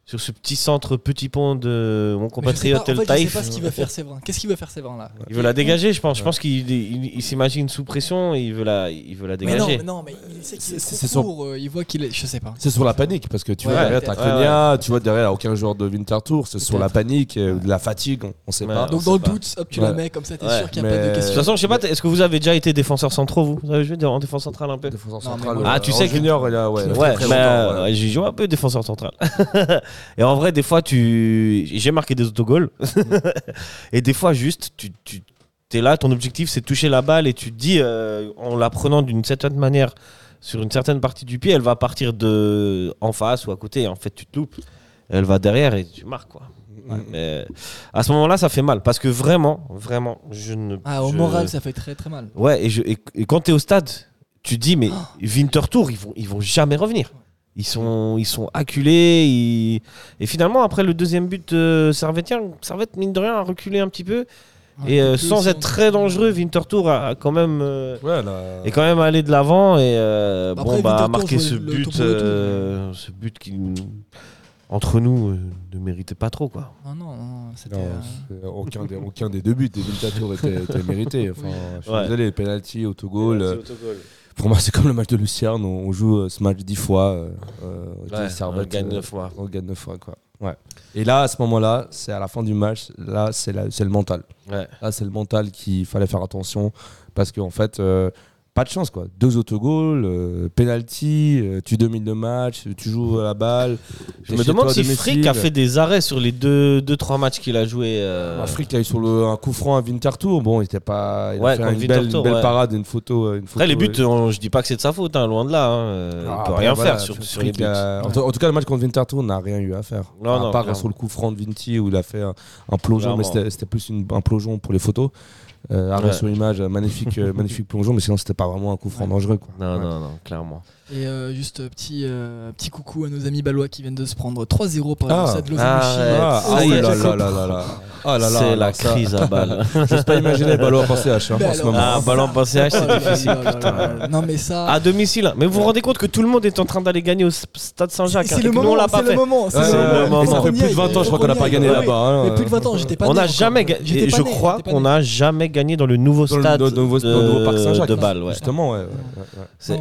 Sur ce petit centre, petit pont de mon Mais je sais compatriote pas, en El fait, je sais Taïf pas ce qu'il veut faire Séverin. Qu'est-ce qu'il veut faire Séverin là Il veut la dégager, je pense. Je pense qu'il il- il s'imagine sous pression et il veut la, il veut la Mais non, dégager. mais non, mais il sait qu'il est, court, euh, Il voit qu'il est. Je sais pas. C'est sur la panique parce que tu vois Ouais, derrière t'as peut-être. Konya, tu vois derrière aucun joueur de Winterthur, c'est sur la panique, euh, de la fatigue, on, on sait Ouais. pas. Donc on dans le pas. doute, hop, tu Ouais. la mets comme ça. T'es Ouais. sûr qu'il n'y a pas Mais- de De question. toute façon, je sais pas, est-ce que vous avez déjà été défenseur centraux, vous Vous avez joué en défenseur central un peu Défenseur Non, central, euh, Ah, tu sais que- junior, il ouais, Ouais, euh, ouais. j'ai joué un peu défenseur central. et en vrai, des fois, tu, j'ai marqué des autogols. et des fois, juste, tu, tu es là, ton objectif, c'est de toucher la balle et tu te dis, euh, en la prenant d'une certaine manière sur une certaine partie du pied, elle va partir de en face ou à côté. Et en fait, tu te loupes. Elle va derrière et tu marques quoi. Ouais, mais à ce moment-là, ça fait mal parce que vraiment, vraiment, je ne. Ah, au je- moral, ça fait très très mal. Ouais, et, je, et, et quand tu es au stade, tu te dis, mais Oh. Winterthur, ils vont, ils vont jamais revenir. Ils sont, ils sont acculés. ils- Et finalement, après le deuxième but de Servetien, Servette, mine de rien, a reculé un petit peu. et euh, sans être très dangereux, Winterthur a, a quand même. euh, Ouais, là- est quand même allé de l'avant et euh, Après, bon bah a marqué ce but euh, ce but qui entre nous euh, ne méritait pas trop quoi. Non, non, non, euh, aucun, des, aucun des deux buts de Winterthur était, était mérité. Enfin, je suis Ouais. désolé, penalty, autogol. euh, Pour moi, c'est comme le match de Lucerne. On, on joue euh, ce match dix fois. Euh, euh, Ouais, Servette, on gagne euh, neuf fois. On gagne neuf fois, quoi. Et là, à ce moment-là, c'est à la fin du match, là, c'est le mental. Ouais. Là, c'est le mental qu'il fallait faire attention parce qu'en fait, pas de chance quoi. Deux autogols, euh, penalty, euh, tu domines le match, tu joues à la balle. Je me demande si. Frick a fait des arrêts sur les 2-3 deux, deux, trois matchs qu'il a joué. euh, Bah, Frick a eu sur le, un coup franc à Winterthur. Bon, il était pas. Il Ouais, a fait une belle, Winterthur, une belle ouais. parade, une photo. euh, Une Après, les photo, buts, on- je dis pas que c'est de sa faute, hein, loin de là. hein, euh, Ah, il peut bah, rien voilà, faire sur, sur les buts. a- en, tout- en tout cas, le match contre Winterthur n'a rien eu à faire. Non, à non, part clairement. sur le coup franc de Vinti où il a fait un, un plongeon, mais c'était c'était plus une- un plongeon pour les photos. Euh, arrêt Ouais. sur image, euh, magnifique, euh, magnifique plongeon, mais sinon c'était pas vraiment un coup franc dangereux. Quoi. Non, Ouais. non, non, clairement. Et euh, juste euh, petit, euh, petit coucou à nos amis balois qui viennent de se prendre 3-0 par Ah. le Ah, Losanouchi. ouais. Ah, ça ah là, là, là, là, là. Ah là là, c'est la ça- crise à balle. J'ose pas imaginer Ballon penser H hein, en ce moment. Ah, ballon passé H, c'est Oh difficile. putain. Non mais ça. À domicile. Mais vous vous rendez compte que tout le monde est en train d'aller gagner au stade Saint-Jacques. c'est hein, le que nous, on moment, l'a pas c'est le moment, c'est Ouais, c'est le le moment. ça fait plus de aille, 20 ans, je crois qu'on n'a pas gagné Ouais, là-bas. hein. Mais plus de 20 ans, j'étais pas On n'a jamais gagné. Je crois qu'on n'a jamais gagné dans le nouveau Dans le- stade dans de, dans le nouveau parc Saint-Jacques. de Bâle. ouais. Justement, ouais.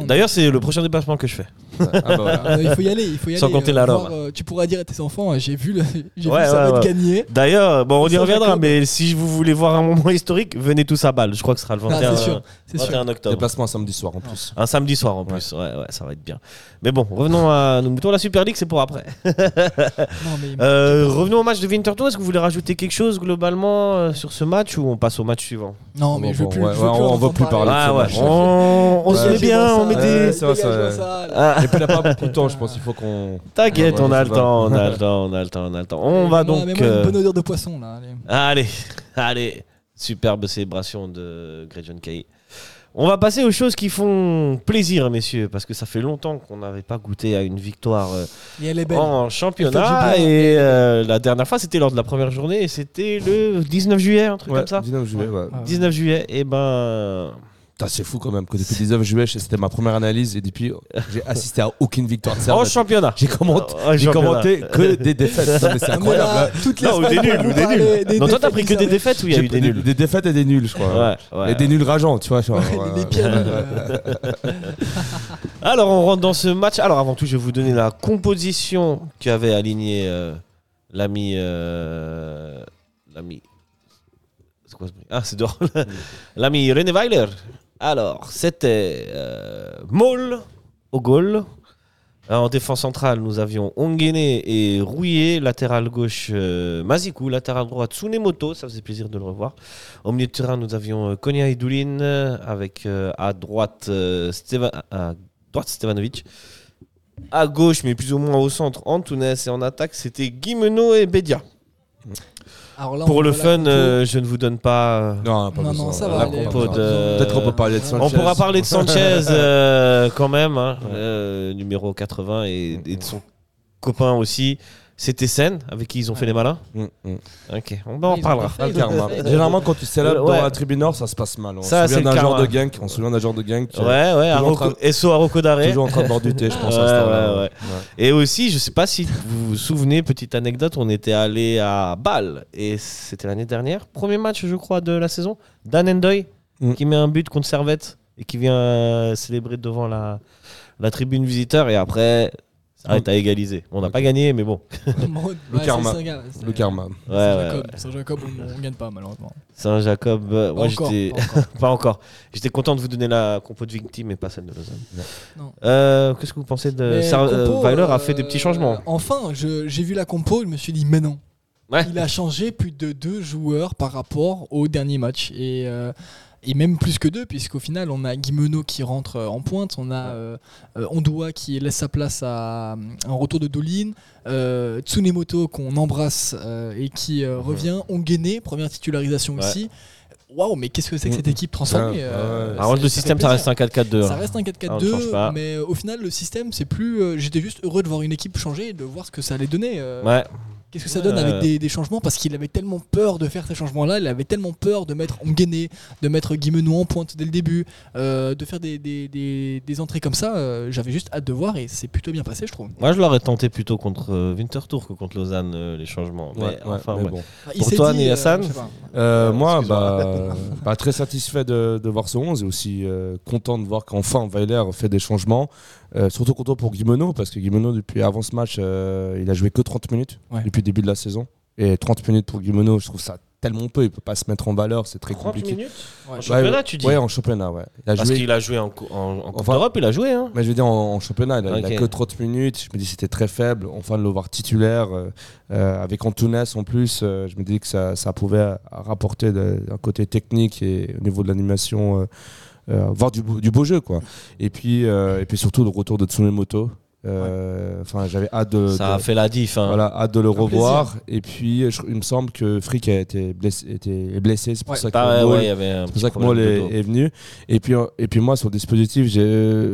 D'ailleurs, c'est le prochain déplacement que je fais. ouais. Ah bah voilà. Euh, il faut y aller, il faut y aller. Sans compter euh, la voir, Rome. euh, tu pourras dire à tes enfants, j'ai vu le, vu ça ouais, va ouais. gagner. D'ailleurs, bon, on y reviendra, mais si vous voulez voir un moment historique, venez tous à Bâle. Je crois que ce sera le Ah, 21, c'est sûr, c'est sûr. 21 octobre. Déplacement un samedi soir en plus. Un samedi soir en plus, ouais. ouais, ça va être bien. Mais bon, revenons à nos moutons. La Super League, c'est pour après. Revenons au match de Winterthur. Est-ce que vous voulez rajouter quelque chose globalement sur ce match ou on passe au match suivant? Non, mais Bon, je veux plus. ouais, je veux ouais, plus on veut plus parler Ah ouais, on, on se met bien, on met des. c'est vrai, ça, ouais. ça. Ah, Et puis n'a pas beaucoup de temps, je pense. Il faut qu'on. T'inquiète, on a le temps, on a le temps, on a le temps, on a le temps. On va donc. Mets-moi euh, une bonne odeur de poisson là. allez. Allez, superbe célébration de Greg John Kay. On va passer aux choses qui font plaisir, messieurs, parce que ça fait longtemps qu'on n'avait pas goûté à une victoire euh, en championnat. Et euh, la dernière fois, c'était lors de la première journée, et c'était le 19 juillet, un truc Ouais, comme ça. 19 juillet, ouais. Ah ouais. 19 juillet, et ben. C'est fou quand même que depuis le 19 juillet, c'était ma première analyse et depuis, j'ai assisté à aucune victoire de En championnat. J'ai commenté, j'ai que des défaites. Non, mais c'est incroyable. là, hein. toutes les Non, ou des semaines, nuls, ou des nuls. des Non, toi, t'as pris que des défaites ou il y a eu des nuls des défaites et des nuls, je crois. Ouais, ouais. Et des nuls rageants, tu vois. genre, Ouais, ouais. les- les pires Ouais, nuls, ouais. euh, Alors, on rentre dans ce match. Alors, avant tout, je vais vous donner la composition qu'avait aligné euh, l'ami. euh, l'ami. C'est quoi ce bruit? Ah, c'est dehors. l'ami René Weiler. Alors, c'était euh, Moll au goal. Euh, En défense centrale, nous avions Ongene et Rouillé. Latéral gauche, euh. Latéral droit, Tsunemoto. Ça faisait plaisir de le revoir. Au milieu de terrain, nous avions euh, Konya et Avec euh, à droite, Steva- à Stevanovic. À gauche, mais plus ou moins au centre, Antunes. Et en attaque, c'était Guimeno et Bedia. Alors là, on Pour le fun, euh, je ne vous donne pas. euh, Non, pas Non, besoin. non, ça La va aller. compo on va de- pas- Peut-être qu'on peut parler de On Sanchez. pourra parler de Sanchez euh, quand même, hein, euh, numéro 80, et, et de son copain aussi. C'était Sen, avec qui ils ont fait les malins. Mm, mm. Ok, on en Ils ont parlera. pas fait, le ils ont karma. pas fait. Généralement, quand tu célèbres Ouais. dans la tribune nord, ça se passe mal. On Ça, se c'est souvient le d'un genre de gang. On se souvient d'un genre de gang qui Ouais, ouais, toujours en Aroko Daré. toujours en train de boire du thé, je pense. Ouais, à ce temps-là. ouais, ouais. Et aussi, je sais pas si vous vous souvenez, petite anecdote, on était allé à Bâle et c'était l'année dernière, premier match, je crois, de la saison. Dan Endoy Mm. qui met un but contre Servette et qui vient euh, célébrer devant la, la tribune visiteur et après, arrête à égaliser. On n'a pas gagné, mais bon. Le ouais, karma. Le karma. Ouais, ouais, ouais. Saint-Jacob, on, on gagne pas malheureusement. Saint-Jacob, euh, Pas moi encore, j'étais. pas encore. pas encore. J'étais content de vous donner la compo de victime et pas celle de Lausanne. Non. Euh, Qu'est-ce que vous pensez de. Mais Sar- euh, compo, Weiler a euh, fait des petits changements. Enfin, je- j'ai vu la compo, je me suis dit, mais non. Ouais. Il a changé plus de deux joueurs par rapport au dernier match. Et, euh, et même plus que deux, puisqu'au final, on a Guimeno qui rentre euh, en pointe, on a euh, euh, Ondoa qui laisse sa place à euh, un retour de Dolin, euh, Tsunemoto qu'on embrasse euh, et qui euh, revient, Ongene, première titularisation Mhm. Ouais. ici. Waouh, mais qu'est-ce que c'est que Mhm. cette équipe transformée euh, ça- le système, ça reste un 4-4-2. Ça hein. reste un Ah, on ne change 4-4-2, pas. mais euh, au final, le système, c'est plus. euh, J'étais juste heureux de voir une équipe changer et de voir ce que ça allait donner. euh, Ouais. Qu'est-ce que ça Ouais, donne avec des, des changements? Parce qu'il avait tellement peur de faire ces changements-là, il avait tellement peur de mettre Nguené, de mettre Guimeno en pointe dès le début, euh, de faire des, des, des- des entrées comme ça. euh, J'avais juste hâte de voir et c'est plutôt bien passé, je trouve. Moi, je l'aurais tenté plutôt contre euh, Winterthur que contre Lausanne, euh, les changements. Mais Ouais, ouais, enfin, mais ouais. bon. Il Pour s'est toi, dit, Nia Hassan je sais pas. Euh, Euh, moi, bah, bah, très satisfait de, de voir ce 11 et aussi euh, content de voir qu'enfin Weiler fait des changements. Euh, surtout content pour Guimeno parce que Guimeno, depuis avant ce match, euh, il a joué que 30 minutes Ouais. depuis le début de la saison. Et 30 minutes pour Guimeno, je trouve ça tellement peu. Il peut pas se mettre en valeur, c'est très 30 compliqué. minutes Ouais. En championnat, tu dis Ouais, en championnat, ouais. Il a Parce joué. qu'il a joué en, cou- en, en Coupe Enfin- d'Europe, il a joué. Hein. Mais je veux dire, en, en championnat, il a, il a Ok. que 30 minutes. Je me dis c'était très faible. Enfin, de le voir titulaire, euh, avec Antunes en plus, euh, je me dis que ça, ça pouvait rapporter de- d'un côté technique et au niveau de l'animation, euh, voir du, beau- du beau jeu. Quoi. Et, puis, euh, et puis surtout le retour de Tsunemoto. Euh, Enfin, j'avais hâte de, Ça de- a fait la diff. hein. voilà, hâte de le Un revoir. Et puis, je- il me semble que Frick a été blessé. était blessé c'est pour Ouais. ça que Bah ouais, Maul- c'est pour ça que est, venu. Et puis, euh, et puis moi, sur le dispositif,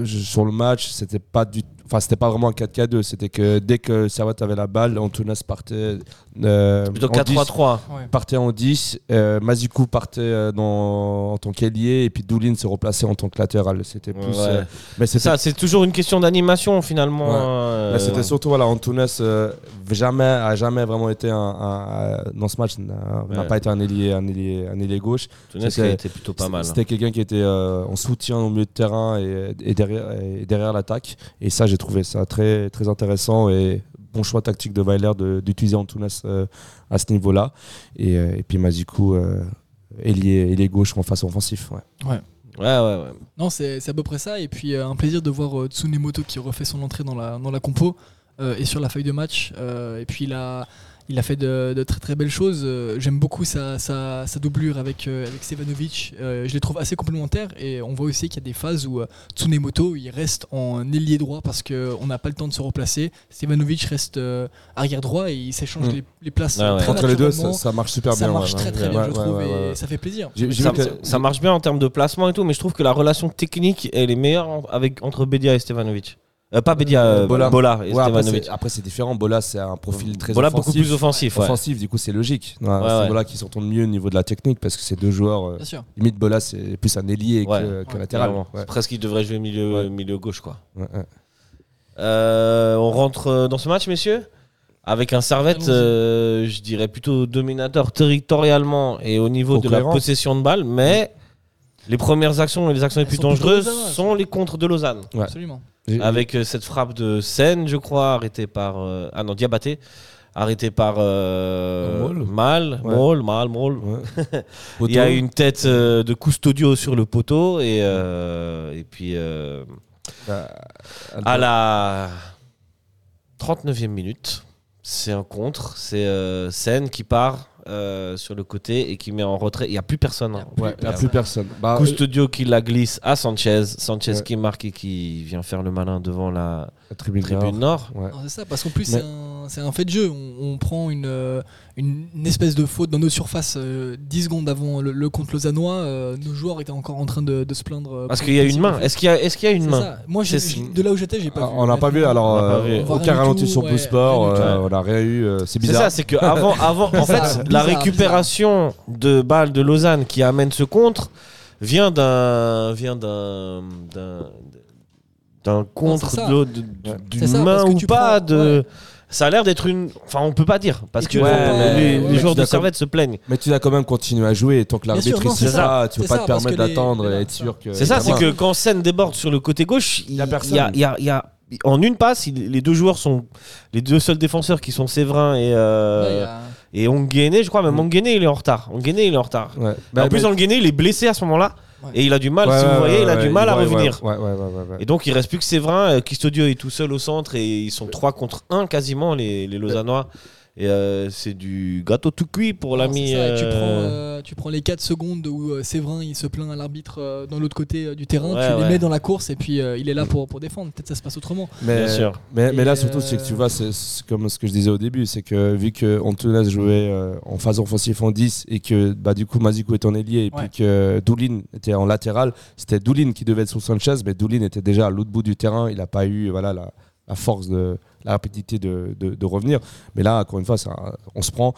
sur le match, c'était pas du Enfin, c'était pas vraiment un 4K2. C'était que dès que Servette avait la balle, Antunes partait. euh, Plutôt en 10, 4-3-3. Ouais. partait en 10. Euh, Mazikou partait euh, dans, en tant qu'ailier. Et puis Doulin se replaçait en tant que latéral. C'était plus. Ouais. euh, mais ça, c'est toujours une question d'animation finalement. Ouais. hein, mais c'était euh, surtout voilà, Antunes euh, jamais a jamais vraiment été un, un- un- dans ce match n'a pas été un ailier un ailier un ailier gauche. Tounes qui a c'était- été plutôt pas mal. hein. C'était quelqu'un qui était euh, en soutien au milieu de terrain et, et derrière, et derrière l'attaque. Et ça, j'ai trouvé ça très, très intéressant et bon choix tactique de Weiler de- d'utiliser Antunes euh, à ce niveau-là. Et, euh, et puis Mazikou, euh, ailier, ailier gauche en face offensif. Ouais. Ouais, ouais, ouais. Non, c'est c'est à peu près ça. Et puis euh, un plaisir de voir euh, Tsunemoto qui refait son entrée dans la, dans la compo euh, et sur la feuille de match. Euh, et puis il a, il a fait de, de très très belles choses. Euh, J'aime beaucoup sa, sa, sa doublure avec, euh, avec Stevanovic. Euh, je les trouve assez complémentaires. Et on voit aussi qu'il y a des phases où euh, Tsunemoto il reste en ailier droit parce qu'on n'a pas le temps de se replacer. Stevanovic reste euh, arrière droit et il s'échange Mm. les, les places. Ah ouais. très Entre les deux, ça, ça marche super Ça bien. marche ouais, très très ouais, bien, ouais, je trouve, ouais, ouais, et ouais. ça fait plaisir. Ça, ça marche bien en termes de placement et tout, mais je trouve que la relation technique elle est meilleure avec, entre Bedia et Stevanovic. Euh, pas Bedia, euh, Bola. Bola. et Ouais, après, Stevanovic. c'est- après, c'est différent. Bola, c'est un profil très Bola offensif. beaucoup plus offensif. ouais. offensif, du coup, c'est logique. Ouais, Ouais, c'est ouais. Bola qui s'entend mieux au niveau de la technique parce que c'est deux joueurs. euh, Bien sûr. limite, Bola, c'est plus un ailier Ouais. que, Ouais, latéral. Clairement. Ouais. C'est presque qu'il devrait jouer milieu, Ouais. milieu gauche quoi. Ouais, ouais. Euh, on rentre euh, dans ce match, messieurs? Avec un servette, Allons-y. euh, je dirais plutôt dominateur territorialement et au niveau de la possession de balle, mais les premières actions et les actions les plus dangereuses sont les contres de Lausanne. Ouais. Absolument. Avec euh, cette frappe de Seine, je crois, arrêtée par. euh, ah non, Diabaté, arrêtée par. euh, Maul. Mal, Ouais. Maul, Mal, Maul. Ouais. Il y a une tête euh, de Custodio sur le poteau et, euh, et puis euh, Bah, à la 39e minute, c'est un contre, c'est euh, Seine qui part euh, sur le côté et qui met en retrait. Il n'y a plus personne. hein. Il n'y a plus personne. Bah, Custodio qui la glisse à Sanchez, Sanchez Ouais. qui marque et qui vient faire le malin devant la la tribune, tribune nord. nord. Ouais. Non, C'est ça, parce qu'en plus, Mais- c'est un, c'est un fait de jeu. On, on prend une, euh, une, une espèce de faute dans nos surfaces euh, 10 secondes avant le, le contre lausannois. euh, nos joueurs étaient encore en train de, de se plaindre. euh, Parce qu'il y a une main. Est-ce qu'il y a, est-ce qu'il y a une C'est main ça. Moi, j'ai- C'est- de là où j'étais, j'ai pas Ah, vu. on n'a pas vu, alors euh, aucun ralenti sur ouais, Blue Sport, rien euh, on n'a rien eu, euh, c'est C'est bizarre. ça, c'est que avant, avant, en Bizarre, fait, la bizarre, récupération de balles de Lausanne qui amène ce contre vient d'un, vient d'un, d'un, contre c'est d'une C'est main ou pas. prends- de, ça a l'air d'être une, enfin, on peut pas dire parce Et que les, joueurs de Servette se plaignent. Mais tu dois quand même continuer à jouer tant que l'arbitre non, il sait c'est ça, tu peux C'est pas ça, te permettre les- d'attendre et être sûr que. C'est ça, c'est que quand Sen déborde sur le côté gauche, il y a personne. y a, il y a- il y a- en une passe, il- les deux joueurs sont les deux seuls défenseurs qui sont Séverin et euh, Ouais, et Onguéné, je crois. Même Mm. Onguéné, il est en retard. Onguéné, il est en retard. Ouais. en Bah, plus, mais- Onguéné, il est blessé à ce moment-là. Et il a du mal. Si vous voyez, il a du mal à revenir. Ouais, ouais, ouais, ouais, ouais. Et donc, il reste plus que Séverin. euh, Custodio est tout seul au centre et ils sont 3 contre 1 quasiment, les, les Lausannois. Et euh, c'est du gâteau tout cuit pour l'ami. Tu, euh, prends, euh, tu prends les 4 secondes où euh, Séverin il se plaint à l'arbitre euh, dans l'autre côté euh, du terrain, Ouais, tu les ouais. mets dans la course et puis euh, il est là pour, pour défendre. Peut-être ça se passe autrement. Mais, Bien sûr. mais, là, surtout, c'est que tu vois, c'est comme ce que je disais au début, c'est que vu que Antunes jouait euh, en phase offensive en 10 et que bah, du coup Mazikou est en ailier et Ouais. puis que Doulin était en latéral, c'était Doulin qui devait être sur Sanchez, mais Doulin était déjà à l'autre bout du terrain, il n'a pas eu voilà, la, la force de, la rapidité de, de- de revenir. Mais là, encore une fois, ça- on se prend.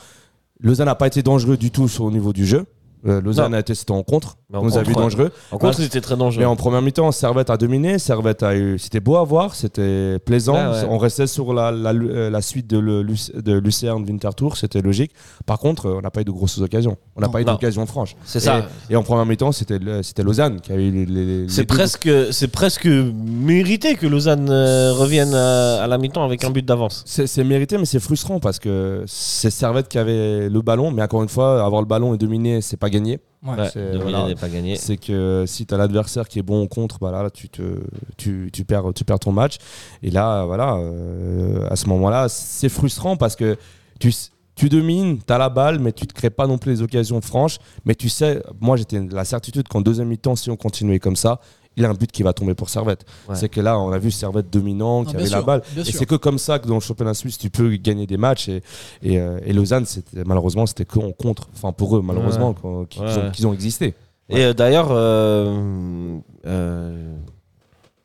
Lausanne n'a pas été dangereux du tout sur, au niveau du jeu. Euh, Lausanne Non. a été c'était en contre. Mais en on nous a contre, vu ouais. dangereux. En contre, Ouais, c'était très dangereux. mais en première mi-temps, Servette a dominé. Servette a eu. C'était beau à voir, c'était plaisant. Ouais. On restait sur la, la, euh, la suite de, le- Luc- de Lucerne Winterthur, c'était logique. Par contre, on n'a pas eu de grosses occasions. On n'a pas eu d'occasion franche. C'est ça. Et, en première mi-temps, c'était Lausanne qui a eu les. C'est presque, c'est presque mérité que Lausanne euh, revienne à, à la mi-temps avec un but d'avance. C'est c'est mérité, mais c'est frustrant parce que c'est Servette qui avait le ballon. Mais encore une fois, avoir le ballon et dominer, c'est pas gagné. Ouais. Ouais, c'est- voilà. que si tu as l'adversaire qui est bon au contre, bah là, tu, te, tu, tu perds, tu perds ton match. Et là, voilà, euh, à ce moment-là, c'est frustrant parce que tu, tu domines, tu as la balle, mais tu ne te crées pas non plus les occasions franches. Mais tu sais, moi, j'étais la certitude qu'en deuxième mi-temps, si on continuait comme ça, il y a un but qui va tomber pour Servette. Ouais. C'est que là, on a vu Servette dominant, qui avait la balle. Et c'est que comme ça que dans le championnat suisse, tu peux gagner des matchs. Et, et, euh, et Lausanne, c'était- malheureusement, c'était que en contre. Enfin, pour eux, malheureusement, qu'ils Ouais. ont, qu'ils ont existé. Et euh, d'ailleurs, euh, euh,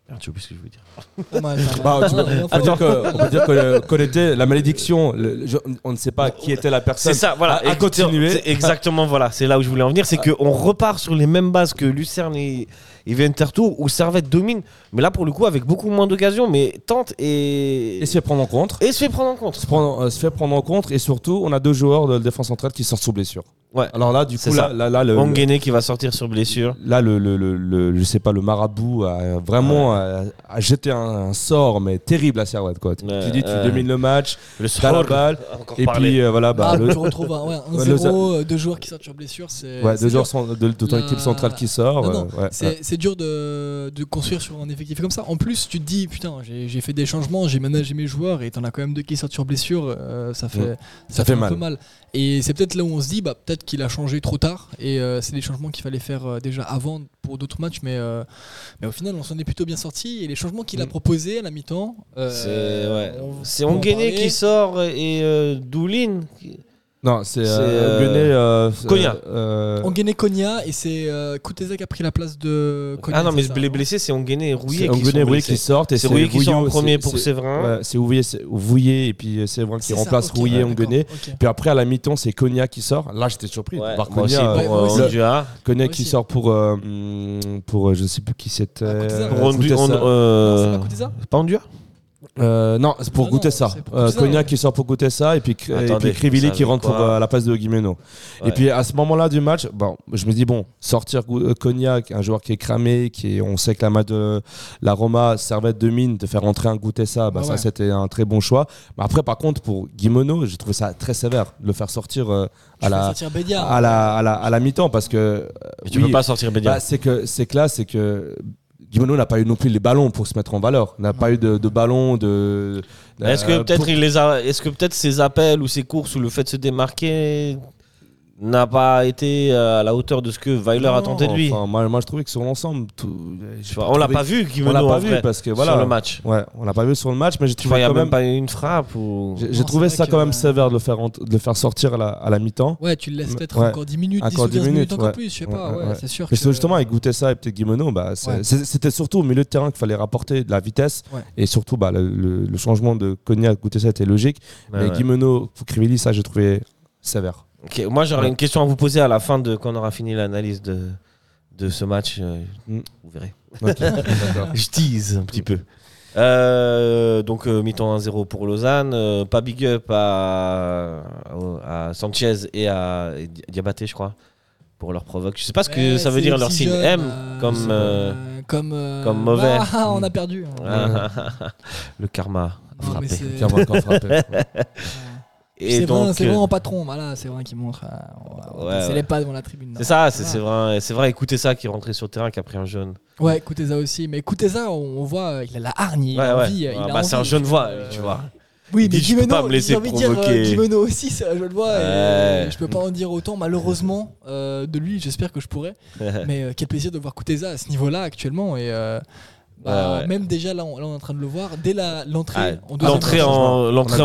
merde, j'ai oublié ce que je voulais dire. Mal. Bah, tu peux- on peut dire que, on peut dire que, qu'on était la malédiction. le- je- on ne sait pas qui était la personne. C'est ça, voilà. À, à écoutez, continuer. c'est Exactement, voilà. C'est là où je voulais en venir. C'est qu'on repart sur les mêmes bases que Lucerne et, et Winterthur, où Servette domine. Mais là, pour le coup, avec beaucoup moins d'occasions, mais tente et. Et se fait prendre en compte. et se fait prendre en compte. Se, prendre- euh, se fait prendre en compte. Et surtout, on a deux joueurs de la défense centrale qui sortent sous blessure. Ouais. Alors là, du coup, ça. là, là, là, le, le- qui va sortir sur blessure. là, le, le, le- le- je sais pas, le marabout a vraiment a, a jeté un, un sort, mais terrible à Servette. Quoi. Ouais, tu dis, tu ouais. domines le match, Le t'as la score. balle. Et parler. puis, euh, voilà, bah, Ah, le- tu retrouves un, ouais, un Ouais, 0, euh, deux joueurs qui sortent sur blessure. C'est ouais, deux joueurs de, de ton La- équipe centrale qui sort. Euh. C'est dur de, de construire sur un effectif comme ça. En plus, tu te dis, putain, j'ai fait des changements, j'ai managé mes joueurs et t'en as quand même deux qui sortent sur blessure, euh, ça fait, Mm. ça, fait fait, un mal. peu mal. Et c'est peut-être là où on se dit, bah, peut-être qu'il a changé trop tard et euh, c'est des changements qu'il fallait faire euh, déjà avant pour d'autres matchs, mais, euh, mais au final, on s'en est plutôt bien sorti. Et les changements qu'il a Mm. proposés à la mi-temps, C'est ouais. Onguené qui sort et Doulin. qui- Non, c'est euh, euh, euh, Cogna. euh, Onguené Konya et c'est euh, Kuteza qui a pris la place de Konya. Ah non, mais ça, les blessés, c'est Onguené et Rouillet qui sont et Rouillet qui sortent et C'est Rouillet qui sort en premier c'est- pour Séverin. c'est Rouillet, c'est- Vouillet et puis Séverin qui remplace Rouillet et. Puis après à la mi-temps c'est Cogna qui sort. Là j'étais surpris Ouais, de voir. Cogna Moi qui sort pour hum, pour je sais plus qui c'était. Ah, Pas Ondua Euh, non, c'est pour Ah goûter non, ça. c'est pour Euh, goûter ça, Cognac ouais. qui sort pour goûter ça et puis, et Attendez, puis Crivelli ça qui rentre pour, euh, à la place de Guimeno. Ouais. Et puis à ce moment-là du match, bon, je me dis bon, sortir euh, Cognac, un joueur qui est cramé, qui est- on sait que la, de, la Roma servette de mine, de faire rentrer un goûter ça, bah, Ah ça ouais. c'était un très bon choix. Mais après par contre pour Guimeno, j'ai trouvé ça très sévère de le faire sortir euh, à la sortir Bédia. à la à la, à la mi-temps parce que Mais Tu oui, peux pas sortir Bédia. bah, c'est que c'est que là, c'est que Guimeno n'a pas eu non plus les ballons pour se mettre en valeur. N'a pas eu de, de ballons de. Est-ce que euh, peut-être pour- il les a Est-ce que peut-être ses appels ou ses courses ou le fait de se démarquer n'a pas été euh, à la hauteur de ce que Weiler Non, attendait de lui enfin, moi, moi, je trouvais que sur l'ensemble, On l'a pas vu, On l'a pas vu vrai, parce que voilà. sur le match. Ouais, on l'a pas vu sur le match, mais j'ai trouvé a quand même même. pas eu une frappe ou. J'ai trouvé ça quand même sévère de le faire, de le faire sortir à la, à la mi-temps. Ouais, tu le laisses peut-être Ouais. encore 10 minutes, 10 Encore ou 15 10 minutes, minutes, encore ouais. plus, je sais pas, ouais, ouais, ouais. c'est sûr. Mais que- c'est justement avec Goutessa et peut-être Guimeno, bah, c'est- Ouais. c'est- c'était surtout au milieu de terrain qu'il fallait rapporter de la vitesse Ouais. et surtout bah, le, le- le changement de Cognac Goutessa était logique. Mais. Guimeno, Crivelli, ça j'ai trouvé sévère. Ok, Moi, j'aurais Ouais. une question à vous poser à la fin de quand on aura fini l'analyse de, de ce match. euh, Mm. Vous verrez. Je tease un petit peu. Euh, donc, euh, mi-temps 1-0 pour Lausanne. euh, pas big up à, à Sanchez et à Di- Diabaté, je crois, pour leur provoque. Je sais pas ce que Ouais, ça veut dire leur signe M, euh, comme, euh, comme, euh, comme mauvais. Ah, on a perdu. le karma Non, a frappé. C'est vrai, c'est euh, vraiment patron. Voilà, c'est vrai qui montre. euh, C'est ouais. les pas devant la tribune. C'est ça, c'est vrai, c'est vrai. Écoutez ça qui est rentré sur le terrain, qui a pris un jaune. Ouais, écoutez ça aussi. Mais écoutez ça, on on voit, euh, il a la hargne, il a envie. il a bah, c'est un jeune voix, euh, tu vois. Oui, mais je Guimeno, pas me laisser envie de dire, euh. Guimeno aussi, c'est un jeune voix. et je peux pas en dire autant, malheureusement, euh, de lui. J'espère que je pourrais. Mais euh, quel plaisir de voir Kuteza à ce niveau-là actuellement. Et euh, bah, Ouais, ouais. même déjà, là on, là, on est en train de le voir. Dès la- l'entrée, Ah, en deuxième L'entrée mi-temps, en, l'entrée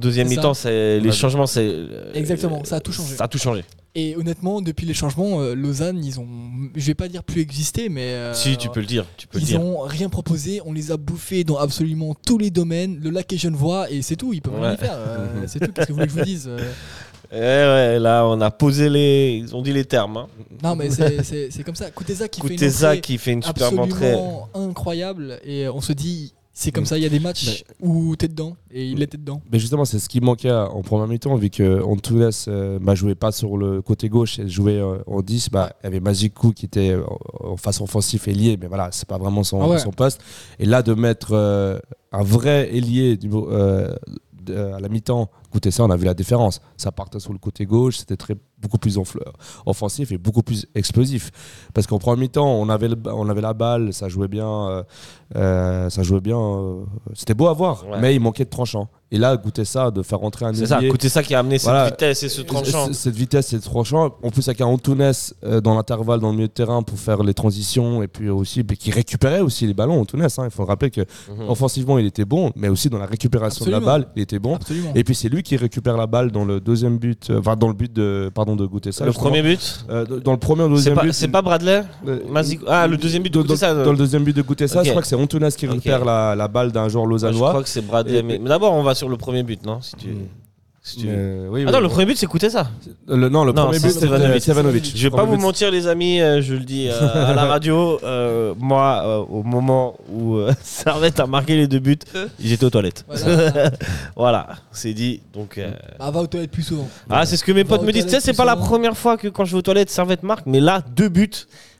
deuxième mi-temps, les changements, c'est euh, Exactement, ça a tout changé. Ça a tout changé. Et honnêtement, depuis les changements, euh, Lausanne, ils ont, je vais pas dire plus existé, mais euh, Si, tu peux le dire. Tu peux le ils dire. ont rien proposé. On les a bouffés dans absolument tous les domaines. Le lac est genevois et c'est tout. Ils peuvent rien y faire. euh, c'est tout. Qu'est-ce que vous voulez que je vous dise euh, Eh ouais, là, on a posé les. Ils ont dit les termes. Hein. Non, mais c'est- c'est c'est comme ça. Kuteza qui fait une Kuteza entrée qui fait une superbe entrée. absolument incroyable et on se dit c'est comme ça il y a des matchs où t'es dedans et il était dedans Mais justement, c'est ce qui manquait en première mi-temps, vu que Antunes euh, bah, jouait pas sur le côté gauche et jouait euh, en 10. Bah, il y avait Magikou qui était euh, en face offensif ailier, mais voilà, c'est pas vraiment son, Ah ouais. son poste. Et là, de mettre euh, un vrai ailier du, euh, de- à la mi-temps, écoutez ça, on a vu la différence. Ça partait sur le côté gauche, c'était très beaucoup plus offensif et beaucoup plus explosif. Parce qu'en première mi-temps, on avait, le- on avait la balle, ça jouait bien, euh, euh, ça jouait bien. euh, c'était beau à voir, Ouais. mais il manquait de tranchant. Et là, goûter ça, de faire rentrer un C'est ça, écoutez ça qui a amené cette vitesse et ce tranchant. Cette vitesse et ce tranchant. En plus, avec un Antunes dans l'intervalle, dans le milieu de terrain pour faire les transitions et puis aussi mais qui récupérait aussi les ballons. Antunes, hein. il faut le rappeler que Mhm. offensivement, il était bon, mais aussi dans la récupération de la balle, il était bon. absolument Et puis c'est lui qui récupère la balle dans le deuxième but, euh, enfin dans le but de pardon de goûter ça. Le premier but dans le premier ou deuxième pas, but. c'est pas Bradley euh, Ah, le deuxième but de dans, Goutessa, dans euh. le deuxième but de goûter ça, Ok. je crois que c'est Antunes qui récupère la, la balle d'un joueur Ah, Je lausannois. crois que c'est Bradley. Et- Mais, mais d'abord, on va sur le premier but, non si tu... Si tu- Euh, oui, Ah oui, non, le premier but, c'est écouter ça. Le- non, le Non, premier c'est but, c'était Stevanovic. Stevanovic. Je vais pas Premier vous but, mentir, les amis, euh, je le dis euh, à la radio. euh, moi, euh, au moment où euh, Servette a marqué les deux buts, j'étais aux toilettes. Voilà. Voilà, c'est dit. Donc, euh, bah, va aux toilettes plus souvent ah, c'est ce que mes Va potes aux me disent. Tu sais, toilettes c'est plus pas la souvent. première fois que quand je vais aux toilettes, Servette marque, mais là, deux buts.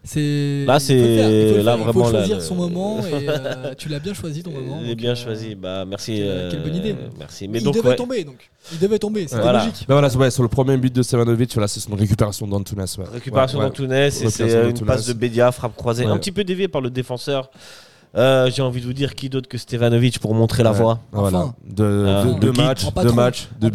C'est Là, il c'est- il là, faire, il faut vraiment, là, choisir le- son moment et euh, tu l'as bien choisi ton moment J'ai donc, bien euh, choisi. Bah, merci. quelle- euh, quelle bonne idée. Merci. Mais il donc, devait ouais, tomber donc il devait tomber c'était Voilà. logique Ben voilà, ouais, sur le premier but de Stevanovic, voilà, c'est son récupération d'Antunes. Ouais. Récupération Ouais, ouais. d'Antunes et c'est une passe de Bédia, frappe croisée, Ouais. un petit peu déviée par le défenseur. Euh, J'ai envie de vous dire qui d'autre que Stevanovic pour montrer la Ouais. voie. Voilà. Enfin. De, Ah. de- Le deux matchs, deux matchs, buts,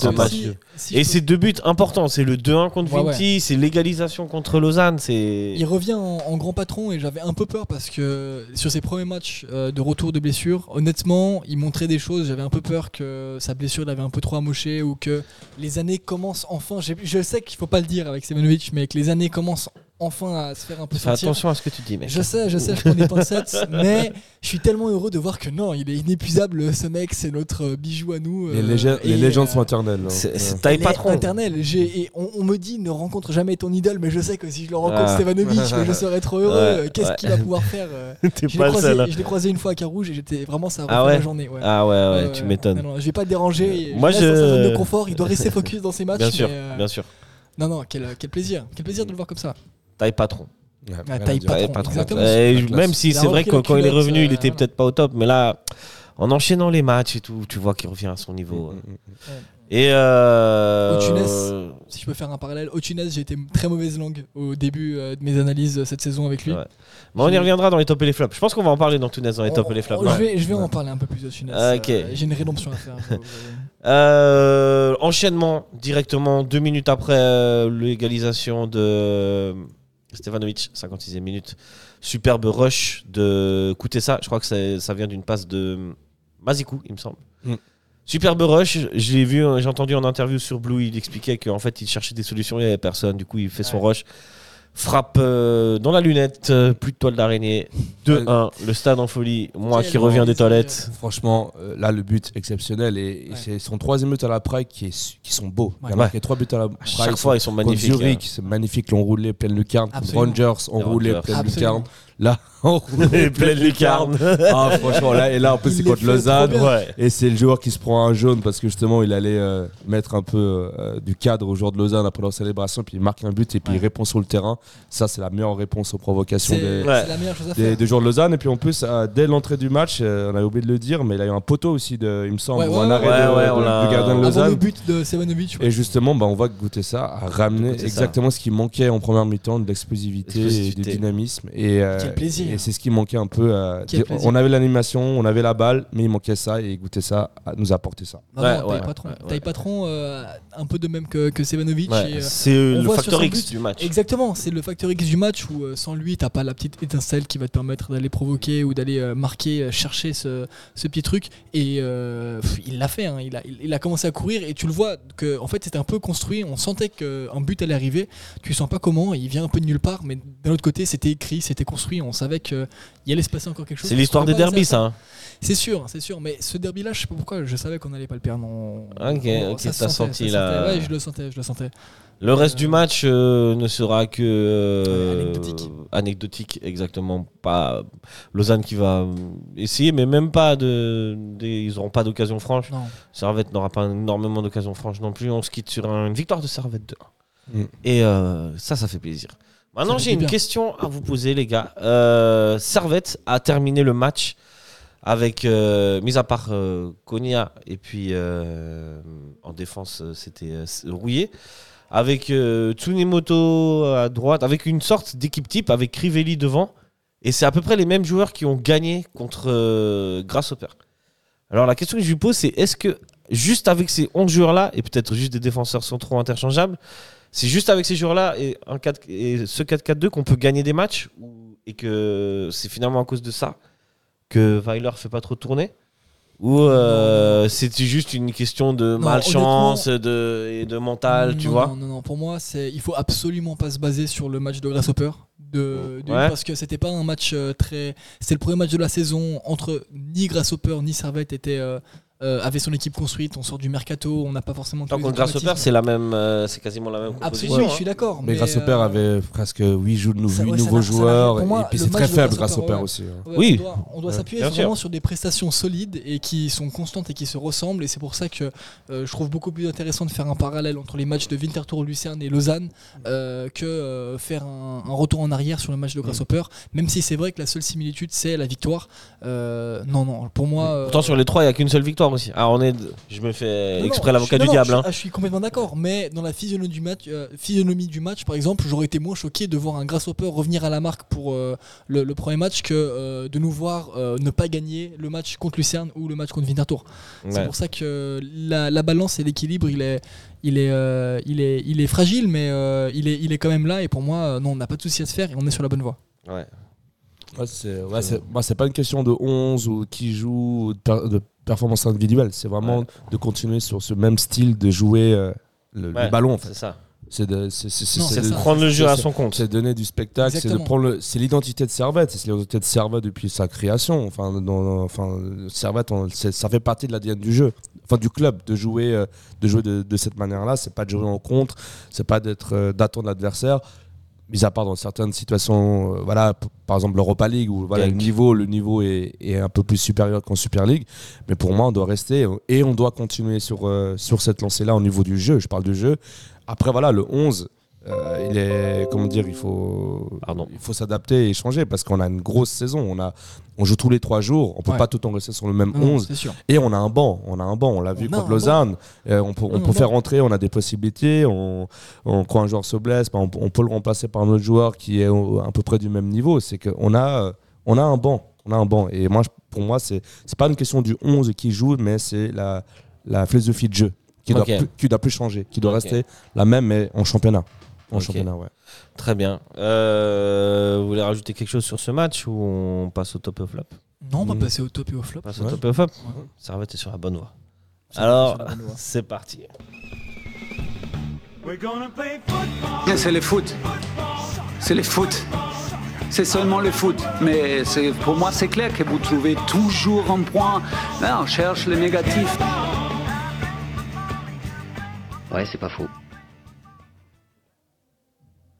deux matchs. si- si Et c'est deux buts importants. C'est le 2-1 contre Ouais, Vinti, c'est l'égalisation contre Lausanne. C'est Il revient en, en grand patron et j'avais un peu peur parce que sur ses premiers matchs euh, de retour de blessure, honnêtement, il montrait des choses. J'avais un peu peur que sa blessure l'avait un peu trop amoché ou que les années commencent enfin. Je sais qu'il faut pas le dire avec Semenovic, mais que les années commencent enfin à se faire un peu Fais sentir. attention à ce que tu dis, mec. Je sais, je sais, je prends des pincettes, mais je suis tellement heureux de voir que non, il est inépuisable. Ce mec, c'est notre euh, bijou à nous. Les, euh, les légendes euh, sont éternelles. hein. C'est taille patron. Et on, on me dit ne rencontre jamais ton idole, mais je sais que si je le rencontre Ah. Stevanovic, je serais trop heureux. Ouais, Qu'est-ce ouais. qu'il va pouvoir faire T'es Je l'ai croisé, seul. hein. je l'ai croisé une fois à Carouge et j'étais vraiment ça a Ah ouais la journée. ouais. Ah ouais, tu m'étonnes. Je vais pas le déranger. Moi, je. je- Dans sa zone de confort, il doit rester focus dans ses matchs. Bien sûr, bien sûr. Non, non, quel, quel plaisir. Quel plaisir de le voir comme ça. Taille patron. Ouais, Ah, taille. Patron, Taille patron. Et même si c'est vrai que quand il est revenu, il euh, était voilà. peut-être pas au top, mais là, en enchaînant les matchs et tout, tu vois qu'il revient à son niveau. Mm, mm, mm. Et euh... Otunes. Si je peux faire un parallèle, Otunes, j'ai été très mauvaise langue au début euh, de mes analyses euh, cette saison avec lui. Ouais. Bon, on y reviendra dans les tops et les flops. Je pense qu'on va en parler dans Tunes dans les tops et les flops. Oh, je, vais, je vais en parler un peu plus de Tunes. Ah, ok. Euh, J'ai une rédemption à faire. Euh, enchaînement directement deux minutes après euh, l'égalisation de Stevanovic, 56e minute. Superbe rush de Koutessa. Je crois que ça, vient d'une passe de Mazikou, il me semble. Mm. Superbe rush. Je l'ai vu, euh, j'ai entendu en interview sur Blue, il expliquait qu'en fait il cherchait des solutions, il n'y avait personne. Du coup, il fait son rush. Frappe euh, dans la lunette, euh, plus de toile d'araignée. 2-1, le stade en folie. Moi qui reviens des toilettes. Franchement, euh, là, le but exceptionnel. Et, et Ouais. c'est son troisième but à la Prague qui, est, su- qui sont beaux. Il a Ouais. marqué trois buts à la À Prague. chaque fois, ils sont magnifiques. hein. Zurich, c'est magnifique. L'ont roulé pleine lucarne. Absolument. Rangers, on Les roulé Rangers. pleine Absolument. lucarne. Là, on roulé pleine lucarne. Ah, franchement, là, et là, en plus, c'est contre Lausanne. Ouais. Et c'est le joueur qui se prend un jaune parce que justement il allait euh, mettre un peu euh, du cadre au joueur de Lausanne après leur célébration, puis il marque un but et puis il répond sur le terrain. Ça, c'est la meilleure réponse aux provocations des, Ouais. c'est la meilleure chose à des, faire. des joueurs de Lausanne. Et puis en plus, euh, dès l'entrée du match, euh, on avait oublié de le dire, mais il a eu un poteau aussi, de, il me semble, Ouais, ou ouais, un ouais. arrêt de- de- on l'a- du gardien de Lausanne. le but de Sevanovic. Et justement, bah, on va goûter ça, à ramener ça. exactement ce qui manquait en première mi-temps, de l'explosivité et du dynamisme. Et, euh, Quel plaisir. Et c'est ce qui manquait un peu. à- Quel plaisir. on avait l'animation, on avait la balle, mais il manquait ça et goûter ça à- nous apporter ça. Non, Ouais, non, ouais, taille patron. ouais, ouais. Taille patron, euh, un peu de même que, que Sevanovic. Euh, c'est euh, le facteur X du match. Exactement, c'est le facteur X du match où euh, sans lui, t'as pas la petite étincelle qui va te permettre d'aller provoquer ou d'aller euh, marquer, euh, chercher ce, ce petit truc. Et euh, pff, il l'a fait, hein, il, a, il, il a commencé à courir et tu le vois que en fait c'était un peu construit. On sentait qu'un but allait arriver. Tu sens pas comment, il vient un peu de nulle part, mais d'un autre côté c'était écrit, c'était construit. On savait qu'il allait se passer encore quelque chose. C'est l'histoire On des derbys, ça. hein. C'est sûr, c'est sûr. Mais ce derby-là, je sais pas pourquoi, je savais qu'on allait pas le perdre. Non. Ok, Non, ok, ça senti sentait. Ouais, je le sentais, je le sentais. Le reste Euh, du match euh, ne sera que euh, Anecdotique. anecdotique, exactement. Pas Lausanne qui va euh, essayer, mais même pas de, ils n'auront pas d'occasion franche. Non. Servette n'aura pas énormément d'occasion franche non plus. On se quitte sur une victoire de Servette 2. Mm. Et euh, ça, ça fait plaisir. Maintenant, j'ai une bien. question à vous poser, les gars. Euh, Servette a terminé le match avec, euh, mis à part euh, Konya et puis euh, en défense, euh, c'était Rouillé, avec Tsunemoto à droite, avec une sorte d'équipe type, avec Crivelli devant. Et c'est à peu près les mêmes joueurs qui ont gagné contre Grasshopper. Alors la question que je lui pose, c'est est-ce que juste avec ces 11 joueurs-là, et peut-être juste des défenseurs centraux interchangeables, c'est juste avec ces joueurs-là et, un 4 et ce 4-4-2 qu'on peut gagner des matchs ou- et que c'est finalement à cause de ça que Weiler fait pas trop tourner? Ou euh, c'est juste une question de Non, malchance de, et de mental, tu non, vois? Non, non, non. Pour moi, c'est il faut absolument pas se baser sur le match de Grasshopper. De, de- Ouais. Parce que c'était pas un match euh, très. C'est le premier match de la saison entre ni Grasshopper ni Servette était, euh, euh, avait son équipe construite. On sort du mercato, on n'a pas forcément. Les contre Grasshopper, c'est la même, euh, c'est quasiment la même. Absolument, oui, hein. je suis d'accord. Mais, Grasshopper euh, avait presque 8, jou- nou- ça- huit ouais, ça nouveaux joueurs, pour moi, et puis le c'est match très de faible Grasshopper, ouais. aussi. hein. Ouais, Oui. On doit, s'appuyer vraiment sûr. sur des prestations solides et qui sont constantes et qui se ressemblent. Et c'est pour ça que euh, je trouve beaucoup plus intéressant de faire un parallèle entre les matchs de Winterthur, Lucerne et Lausanne euh, que euh, faire un, un retour en arrière sur le match de Grasshopper. Même si c'est vrai que la seule similitude, c'est la victoire. Euh, non, non, pour moi. euh, Pourtant, sur les trois, il n'y a qu'une seule victoire aussi. Ah, on est. Je me fais non, exprès non, l'avocat je- du non, diable. je, hein. ah, je suis complètement d'accord, mais dans la physionomie du match, euh, physionomie du match, par exemple, j'aurais été moins choqué de voir un Grasshopper revenir à la marque pour euh, le, le premier match que euh, de nous voir euh, ne pas gagner le match contre Lucerne ou le match contre Winterthur. C'est Ouais. pour ça que la, la balance et l'équilibre, il est, il est, euh, il est, il est fragile, mais euh, il est, il est quand même là. Et pour moi, euh, non, on n'a pas de souci à se faire et on est sur la bonne voie. Ouais. Ouais, c'est ouais, c'est- moi, c'est pas une question de 11 ou qui joue de performance individuelle. C'est vraiment Ouais. de continuer sur ce même style de jouer euh, le, ballon. En fait. C'est ça. C'est de, c'est- c'est- c'est- Non, c'est C'est c'est de de- ça. prendre le jeu à son compte. c'est donner du spectacle, c'est de prendre le- c'est l'identité de Servette, c'est l'identité de Servette depuis sa création. Enfin, dans, enfin Servette, on- c'est- ça fait partie de l'ADN du jeu, enfin du club, de jouer, euh, de jouer de, de cette manière-là. C'est pas de jouer en contre, c'est pas d'être euh, d'attendre l'adversaire. Mis à part dans certaines situations, euh, voilà, par exemple l'Europa League où voilà, le niveau, le niveau est, est un peu plus supérieur qu'en Super League. Mais pour moi, on doit rester et on doit continuer sur, euh, sur cette lancée-là au niveau du jeu. Je parle du jeu. Après, voilà, le 11, euh, il est, comment dire, il faut, Pardon. il faut s'adapter et changer parce qu'on a une grosse saison. On, a, on joue tous les trois jours. On peut Ouais. pas tout le temps rester sur le même Non, non, 11. c'est sûr. Et on a un banc. On a un banc. On l'a vu contre Lausanne. Euh, on peut, on peut faire rentrer. On a des possibilités. On, on, quand un joueur se blesse, on, on peut le remplacer par un autre joueur qui est au- à peu près du même niveau. C'est qu'on a, euh, on a un banc. On a un banc. Et moi, pour moi, c'est c'est pas une question du 11 qui joue, mais c'est la, la philosophie de jeu qui doit, Ok. plus, qui doit plus changer, qui doit rester la même, mais en championnat. En championnat, ouais. Très bien. Euh, vous voulez rajouter quelque chose sur ce match ou on passe au top et au flop? Non, on va Mm. passer au top et au flop. Passe au top et au flop Ouais. Servette est sur la bonne voie. Alors, c'est parti. C'est le foot. C'est le foot. C'est seulement le foot. Mais c'est- pour moi, c'est clair que vous trouvez toujours un point. Là, on cherche le négatif. Ouais, c'est pas faux.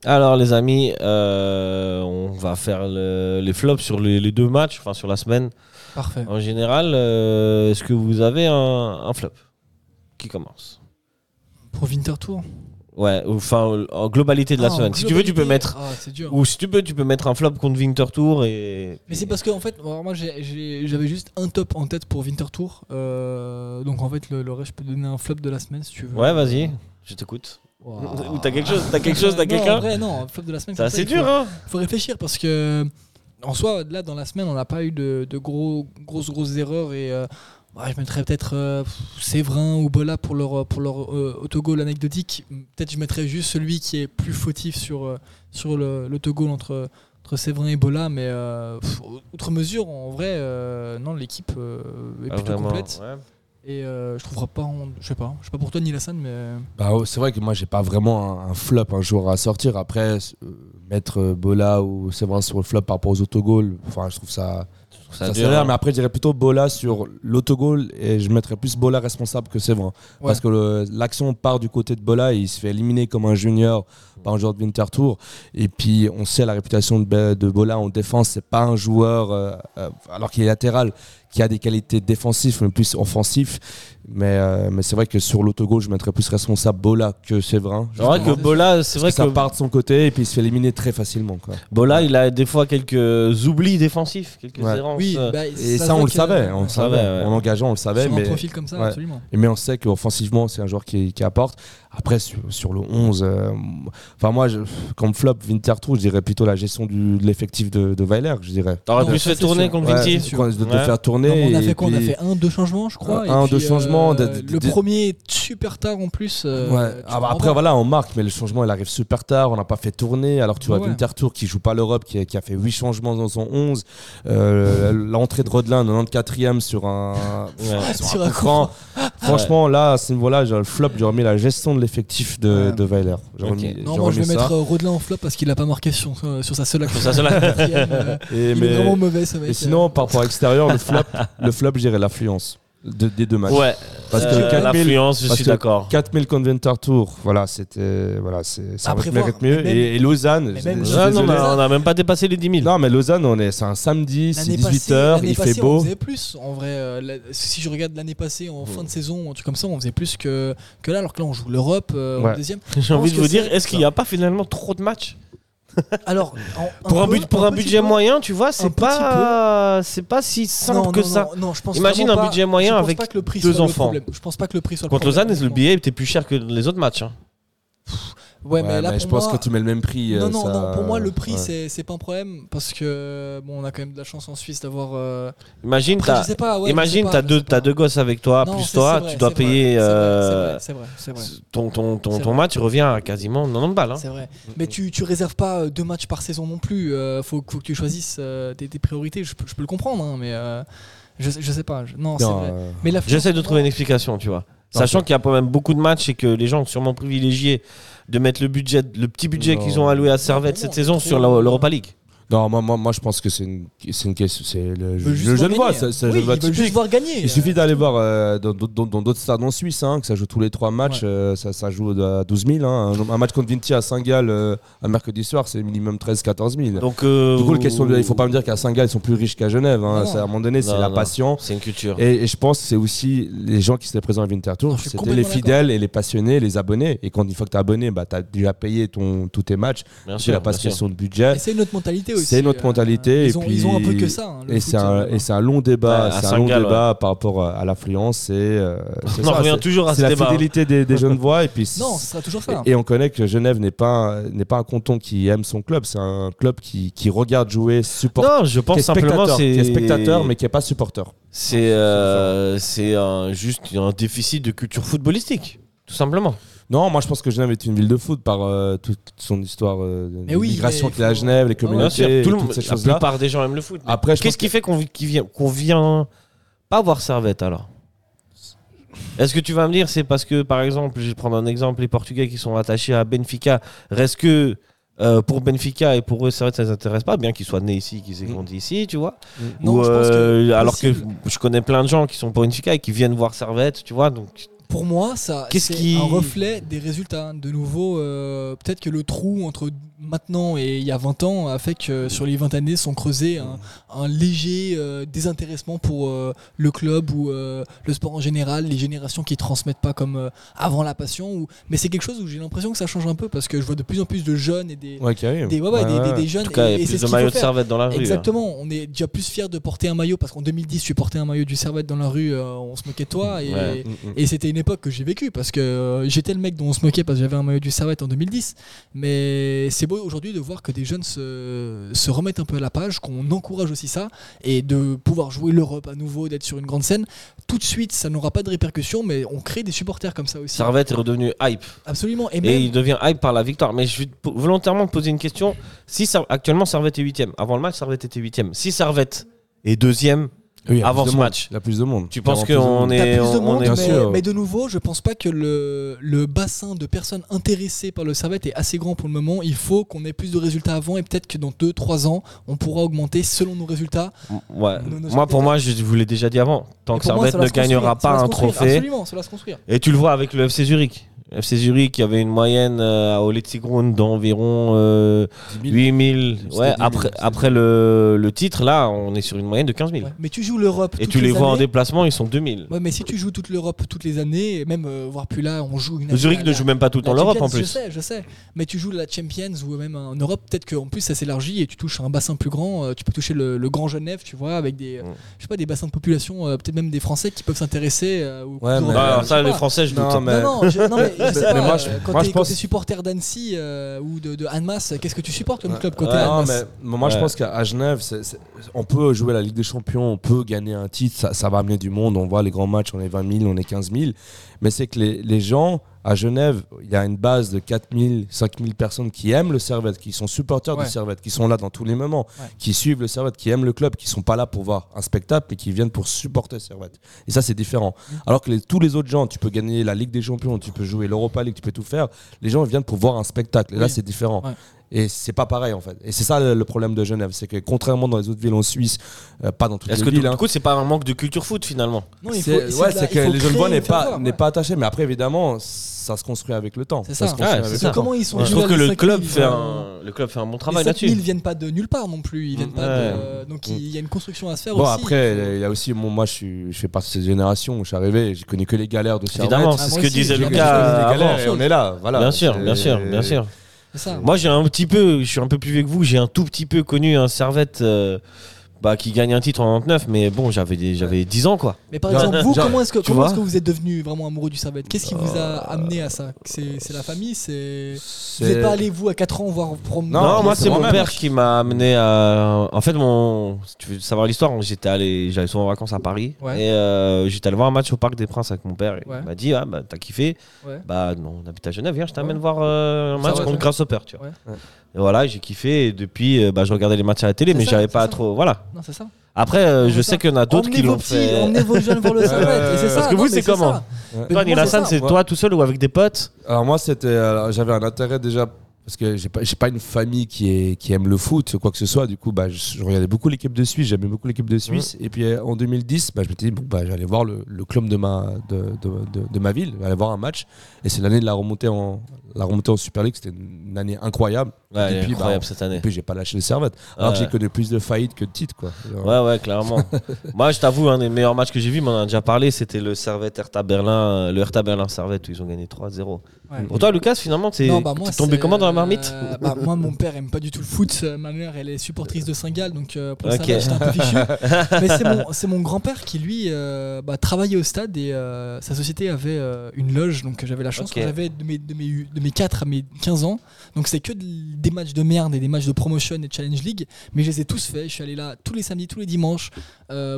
Alors les amis, euh, on va faire le- les flops sur les, les deux matchs, enfin sur la semaine Parfait. en général. euh, Est-ce que vous avez un, un flop Qui commence? Pour Winterthur. Ouais, enfin en globalité de la Ah, semaine. Si tu veux, tu peux mettre... Ah, c'est dur. Ou si tu peux, tu peux mettre un flop contre Winterthur et... Mais c'est parce que en fait, moi j'avais juste un top en tête pour Winterthur. Euh, donc en fait, le, le reste, je peux donner un flop de la semaine si tu veux. Ouais, vas-y, je t'écoute. Ou t'as quelque chose, t'as quelque chose, t'as quelqu'un en vrai, non, flop de la semaine. C'est assez il dur, faut- hein faut réfléchir parce que en soi, là, dans la semaine, on n'a pas eu de, de gros, grosses, grosses erreurs. Et euh, ouais, je mettrais peut-être euh, Séverin ou Bola pour leur, pour leur euh, autogol anecdotique. Peut-être je mettrais juste celui qui est plus fautif sur, euh, sur le- l'autogol entre, entre Séverin et Bola. Mais euh, pff, outre mesure, en vrai, non, l'équipe est Ah, plutôt vraiment, complète. ouais. Et euh, je trouverai pas, en- je sais pas, je sais pas pour toi ni Lassane, mais Bah, ouais, c'est vrai que moi, j'ai pas vraiment un, un flop un jour à sortir. Après, euh, mettre euh, Bola ou Séverin sur le flop par rapport aux autogols, enfin, je trouve ça. Ça Ça sévère, hein. mais après, je dirais plutôt Bola sur l'autogol et je mettrais plus Bola responsable que Séverin. Ouais. Parce que l'action part du côté de Bola et il se fait éliminer comme un junior par un joueur de Winter Tour. Et puis, on sait la réputation de, de Bola en défense, c'est pas un joueur, euh, euh, alors qu'il est latéral, qui a des qualités défensives, mais plus offensif. Mais, euh, mais c'est vrai que sur l'autogol, je mettrais plus responsable Bola que Séverin. C'est vrai que Bola, c'est vrai que ça part de son côté et puis il se fait éliminer très facilement. Quoi. Bola, il a des fois quelques oublis défensifs, quelques Ouais. errances. oui, bah, Et ça, on le savait. On le Ça savait, savait. ouais. En engageant, on le savait. sur Mais, un profil comme ça, ouais. absolument. mais on sait qu'offensivement, c'est un joueur qui, qui apporte. Après, sur, sur le 11, euh, enfin, moi, je, comme flop Winterthur, je dirais plutôt la gestion du, de l'effectif de, de Weiler, je dirais. T'aurais pu se faire tourner contre quoi, de, de Ouais. faire tourner. On a fait quoi On a fait un, deux changements, je crois. Un, et un, puis, deux changements, euh, de- de- le de- premier super tard en plus. euh, Ah bah après voilà on marque mais le changement il arrive super tard on n'a pas fait tourner alors tu vois. Winterthur qui joue pas l'Europe qui, a- qui a fait 8 changements dans son 11 euh, l'entrée de Rodelin 94e sur un Ouais. sur Sur un franc. franchement là à ce niveau là le flop j'aurais mis la gestion de l'effectif de, Weiler J'aurais Ok. mis- Non, j'aurais moi je vais mettre euh, Rodelin en flop parce qu'il a pas marqué sur, euh, sur sa seule action. Sur sa seule action. Quatrième, euh, Et il mais- est vraiment mauvais et sinon par rapport à l'extérieur le flop le flop je dirais l'affluence de- des deux matchs Ouais, Parce que Euh, 4000 l'influence, je parce suis que d'accord. 4000 Conventer Tour, voilà, c'était. Voilà, c'est, ça voir, mieux. mais même- et, et Lausanne, même- on n'a même pas dépassé les 10 000. Non, mais Lausanne, on est, c'est un samedi, c'est L'année 18h, passée- l'année il fait passée, On beau. faisait plus en vrai. euh, la- si je regarde l'année passée en fin de saison, un truc comme ça, on faisait plus que, que là, alors que là on joue l'Europe euh, Ouais. en deuxième. J'ai envie de vous que dire, est-ce qu'il n'y a pas finalement trop de matchs? Alors, en- Pour un, peu, but, pour un petit budget peu. moyen, tu vois, c'est pas, c'est pas si simple Non, que non, ça. non, je pense Imagine un pas- budget moyen avec deux enfants. Je pense pas que le prix soit Contre Lausanne, le billet était plus cher que les autres matchs. hein. Ouais, mais là, je pour pense moi- que tu mets le même prix. Non, euh, non, ça- non, pour moi, le prix, ouais. c'est c'est pas un problème parce que bon, on a quand même de la chance en Suisse d'avoir. euh, Imagine, Après, t'as, je sais pas, ouais, je imagine, sais t'as pas, deux, je pas. deux gosses avec toi, non, plus toi, vrai, tu dois payer c'est vrai, euh, C'est vrai, c'est vrai. c'est vrai. ton, ton, ton, ton vrai. match, revient à quasiment 90 balles. hein. C'est vrai. Mais tu, tu réserves pas euh, deux matchs par saison non plus. euh, faut, faut que tu choisisses euh, tes, tes priorités. Je, peux- je peux le comprendre, hein, mais euh, je, je sais pas. je- non, c'est Non, vrai. euh, Mais J'essaie de trouver une explication, tu vois. Non, Sachant qu'il y a quand même beaucoup de matchs et que les gens ont sûrement privilégié de mettre le budget, le petit budget qu'ils ont alloué à Servette cette saison sur l'Europa League. Non, moi, moi, moi, je pense que c'est une, c'est une question. C'est le, juste le gagner. c'est c'est le Oui, ils juste typique. voir gagner. Il suffit d'aller voir euh, dans d'autres- dans- dans d'autres stades en Suisse, hein, que ça joue tous les trois matchs, Ouais. euh, ça, ça joue à 12 000. hein. Un, un match contre Vinti à Saint-Gall euh, un mercredi soir, c'est minimum 13-14 000. Donc, euh, du coup, la question de, il faut pas me dire qu'à Saint-Gall, ils sont plus riches qu'à Genève. hein. À un moment donné, c'est Non, la non. passion. c'est une culture. Et, et je pense que c'est aussi les gens qui étaient présents à Non, je suis c'était les fidèles et les passionnés, les abonnés. Et quand une fois que tu es abonné, bah, tu as déjà payé ton, tous tes matchs. Bien Tu sûr, n'as pas bien de budget. Et c'est notre mentalité aussi. C'est notre euh, mentalité, Ils et ont, puis- ils ont un peu que ça. hein, Et c'est un, euh, et c'est un long débat, Ouais, à c'est un long débat par rapport à, à l'affluence. C'est euh, On en revient toujours à ce la débat. hein. fidélité des, des jeunes voix. Et, puis Non, ce sera toujours ça. et, et on connaît que Genève n'est pas, n'est pas un canton qui aime son club. C'est un club qui, qui regarde jouer, supporter. Non, je qui pense est simplement c'est qui est spectateur, mais qui n'est pas supporter. c'est euh, un, juste un déficit de culture footballistique, tout simplement. Non, moi je pense que Genève est une ville de foot par euh, toute son histoire euh, de Mais oui, migration qu'il y a à Genève, les Ah ouais, Bien sûr, communautés, tout le toutes monde, la plupart des gens aiment le foot. Après, qu'est-ce qui fait qu'on qu'il vient, qu'on vient pas voir Servette alors? Est-ce que tu vas me dire c'est parce que par exemple, je vais prendre un exemple, les Portugais qui sont attachés à Benfica, reste que euh, pour Benfica et pour eux Servette ça les intéresse pas, bien qu'ils soient nés ici, qu'ils aient Mm. grandi ici, tu vois? Non, Ou, je pense que euh, alors que je connais plein de gens qui sont pour Benfica et qui viennent voir Servette, tu vois. Donc Pour moi, ça c'est qui- un reflet des résultats. De nouveau, euh, peut-être que le trou entre maintenant et il y a 20 ans a fait que sur les 20 années sont creusés un, un léger euh, désintéressement pour euh, le club ou euh, le sport en général, les générations qui transmettent pas comme avant la passion. Ou... Mais c'est quelque chose où j'ai l'impression que ça change un peu parce que je vois de plus en plus de jeunes et des, Ouais, des, ouais, ouais, jeunes. en tout cas, et- c'est ce de. Servette dans la rue. là. Exactement, on est déjà plus fiers de porter un maillot parce qu'en 2010 tu portais un maillot du Servette dans la rue, euh, on se moquait de toi et. Mm, mm. et c'était une époque que j'ai vécu parce que euh, j'étais le mec dont on se moquait parce que j'avais un maillot du Servette en 2010. Mais c'est c'est beau aujourd'hui de voir que des jeunes se, se remettent un peu à la page, qu'on encourage aussi ça, et de pouvoir jouer l'Europe à nouveau, d'être sur une grande scène. Tout de suite, ça n'aura pas de répercussions, mais on crée des supporters comme ça aussi. Servette est redevenu hype. Absolument. Et, Et il devient hype par la victoire. Mais je vais volontairement te poser une question. Si actuellement Servette est 8 Avant le match, Servette était 8 Si Servette est deuxième, Oui, Avant ce monde. match. Il y a plus de monde. tu penses qu'on est. Plus de on- monde, on est- bien mais, sûr. mais de nouveau, je pense pas que le, le bassin de personnes intéressées par le Servette est assez grand pour le moment. Il faut qu'on ait plus de résultats avant et peut-être que dans 2-3 ans, on pourra augmenter selon nos résultats. Ouais. Nos- nos Moi, pour moi, je vous l'ai déjà dit avant. Tant Et que Servette ne gagnera pas un trophée. Absolument, ça va se construire. Et tu le vois avec le FC Zurich. FC Zurich qui avait une moyenne euh, au Letzigrund d'environ euh, 10 000. 8000. C'était Ouais, 10 000, après, après le, le titre, là, on est sur une moyenne de 15 000. Ouais. Mais tu joues l'Europe. Et tu les vois en déplacement, ils sont 2000. Ouais, mais si tu joues toute l'Europe toutes les années, même euh, voire plus là, on joue une Zurich ne la- joue même pas tout le temps l'Europe Champions, en plus. Je sais, je sais. Mais tu joues la Champions ou même en Europe, peut-être qu'en plus ça s'élargit et tu touches un bassin plus grand. euh, Tu peux toucher le, le Grand Genève, tu vois, avec des, euh, Mm. je sais pas, des bassins de population, euh, peut-être même des Français qui peuvent s'intéresser. euh, Ouais, mais- Ah, je ça, les pas. Français, je doute. Non, mais- Mais moi, je- euh, quand moi, t'es je quand pense- t'es supporter d'Annecy euh, ou de, de Annemasse, qu'est-ce que tu supportes comme club côté Ouais, Non, Annemasse mais moi je pense qu'à Genève, c'est- c'est- on peut jouer la Ligue des Champions, on peut gagner un titre, ça, ça va amener du monde. On voit les grands matchs, on est 20 000, on est 15 000. Mais c'est que les, les gens à Genève, il y a une base de 4 000, 5 000 personnes qui aiment le Servette, qui sont supporters Ouais. du Servette, qui sont là dans tous les moments, Ouais. qui suivent le Servette, qui aiment le club, qui sont pas là pour voir un spectacle, mais qui viennent pour supporter Servette. Et ça, c'est différent. Mm. Alors que les- tous les autres gens, tu peux gagner la Ligue des Champions, tu peux jouer l'Europa League, tu peux tout faire. Les gens viennent pour voir un spectacle. Et là, Oui. c'est différent. Ouais. Et c'est pas pareil en fait. Et c'est ça le, problème de Genève, c'est que contrairement dans les autres villes en Suisse, euh, pas dans toutes Est-ce les que villes, du hein, coup, c'est pas un manque de culture foot finalement Non, il faut- c'est c'est ouais, c'est que les voix n'est pas n'est ouais. pas attaché. Mais après évidemment, ça se construit avec le temps. C'est ça. se construit Ouais, avec ça. temps. Comment ils sont Je venus trouve que le 5 club 000, fait euh, un, le club fait un bon travail 7 là-dessus. 000 viennent pas de nulle part non plus. Ils viennent pas Ouais. de- Donc il y a une construction à se faire Bon aussi. après, il y a aussi moi je suis je fais partie de cette génération où je suis arrivé, j'ai connu que les galères de. Évidemment, Ah, c'est ce que disait Lucas que les avant. galères et on est là, voilà. Bien sûr, bien sûr, bien sûr. Moi, j'ai un petit peu, je suis un peu plus vieux que vous, j'ai un tout petit peu connu un Servette euh, bah, qui gagne un titre en 99, mais bon, j'avais des- j'avais 10 ans quoi. Mais par Genre- exemple, vous, genre, comment est-ce que, tu comment vois est-ce que vous êtes devenu vraiment amoureux du Servette? Qu'est-ce qui vous a Euh, amené à ça? C'est c'est la famille C'est Vous n'êtes pas allé, vous, à 4 ans, voir promener Non, Non, moi c'est c'est mon moi-même. père qui m'a amené à. En fait, mon. Si tu veux savoir l'histoire, j'étais allé, j'allais souvent en vacances à Paris Ouais. et euh, j'étais allé voir un match au Parc des Princes avec mon père. Et Ouais. Il m'a dit, ah bah t'as kiffé. Ouais. Bah non, on habite à Genève, viens, je t'amène Ouais. voir euh, un Ça match va, contre ouais. Grasshopper, tu vois. Ouais. Et voilà, j'ai kiffé et depuis, euh, bah, je regardais les matchs à la télé, mais j'avais pas ça. trop. Voilà. Non, c'est ça. Après, euh, je sais qu'il y en a d'autres qui vos l'ont petits, fait. Emmenez vos jeunes voir le Servette. et c'est ça. Parce que non, vous, c'est comment Toi, Nilassan, c'est toi tout seul ou avec des potes Alors moi c'était alors, j'avais un intérêt déjà parce que j'ai pas pas une famille qui est qui aime le foot ou quoi que ce soit. Du coup bah je, je regardais beaucoup l'équipe de Suisse. J'aimais beaucoup l'équipe de Suisse. Et puis euh, en 2010 bah, je m'étais dit bon bah j'allais voir le, le club de ma de, de, de- de ma ville. J'allais voir un match. Et c'est l'année de la remontée en la remontée en Super League. C'était une année incroyable. Ouais, est Depuis, bah, incroyable cette année. et puis j'ai pas lâché le Servette alors que Ouais. j'ai connu plus de faillites que de titres quoi. Ouais, ouais, clairement. Moi, je t'avoue, un des meilleurs matchs que j'ai vu, mais on en a déjà parlé, c'était le Servette Hertha Berlin, euh, le Hertha Berlin Servette où ils ont gagné 3-0. Ouais. Pour toi, Lucas, finalement, t'es bah, tombé comment dans la marmite euh, bah, Moi, mon père aime pas du tout le foot. Euh, Ma mère, elle est supportrice de Saint-Gall, donc euh, pour le Ok. Servette, j'étais un peu fichu. Mais c'est mon, grand-père qui, lui, euh, bah, travaillait au stade et euh, sa société avait une loge. Donc j'avais la chance Ok. quand j'avais de mes, de, mes, de mes 4 à mes 15 ans. Donc c'est que de- des matchs de merde et des matchs de promotion et Challenge League. Mais je les ai tous faits. Je suis allé là tous les samedis, tous les dimanches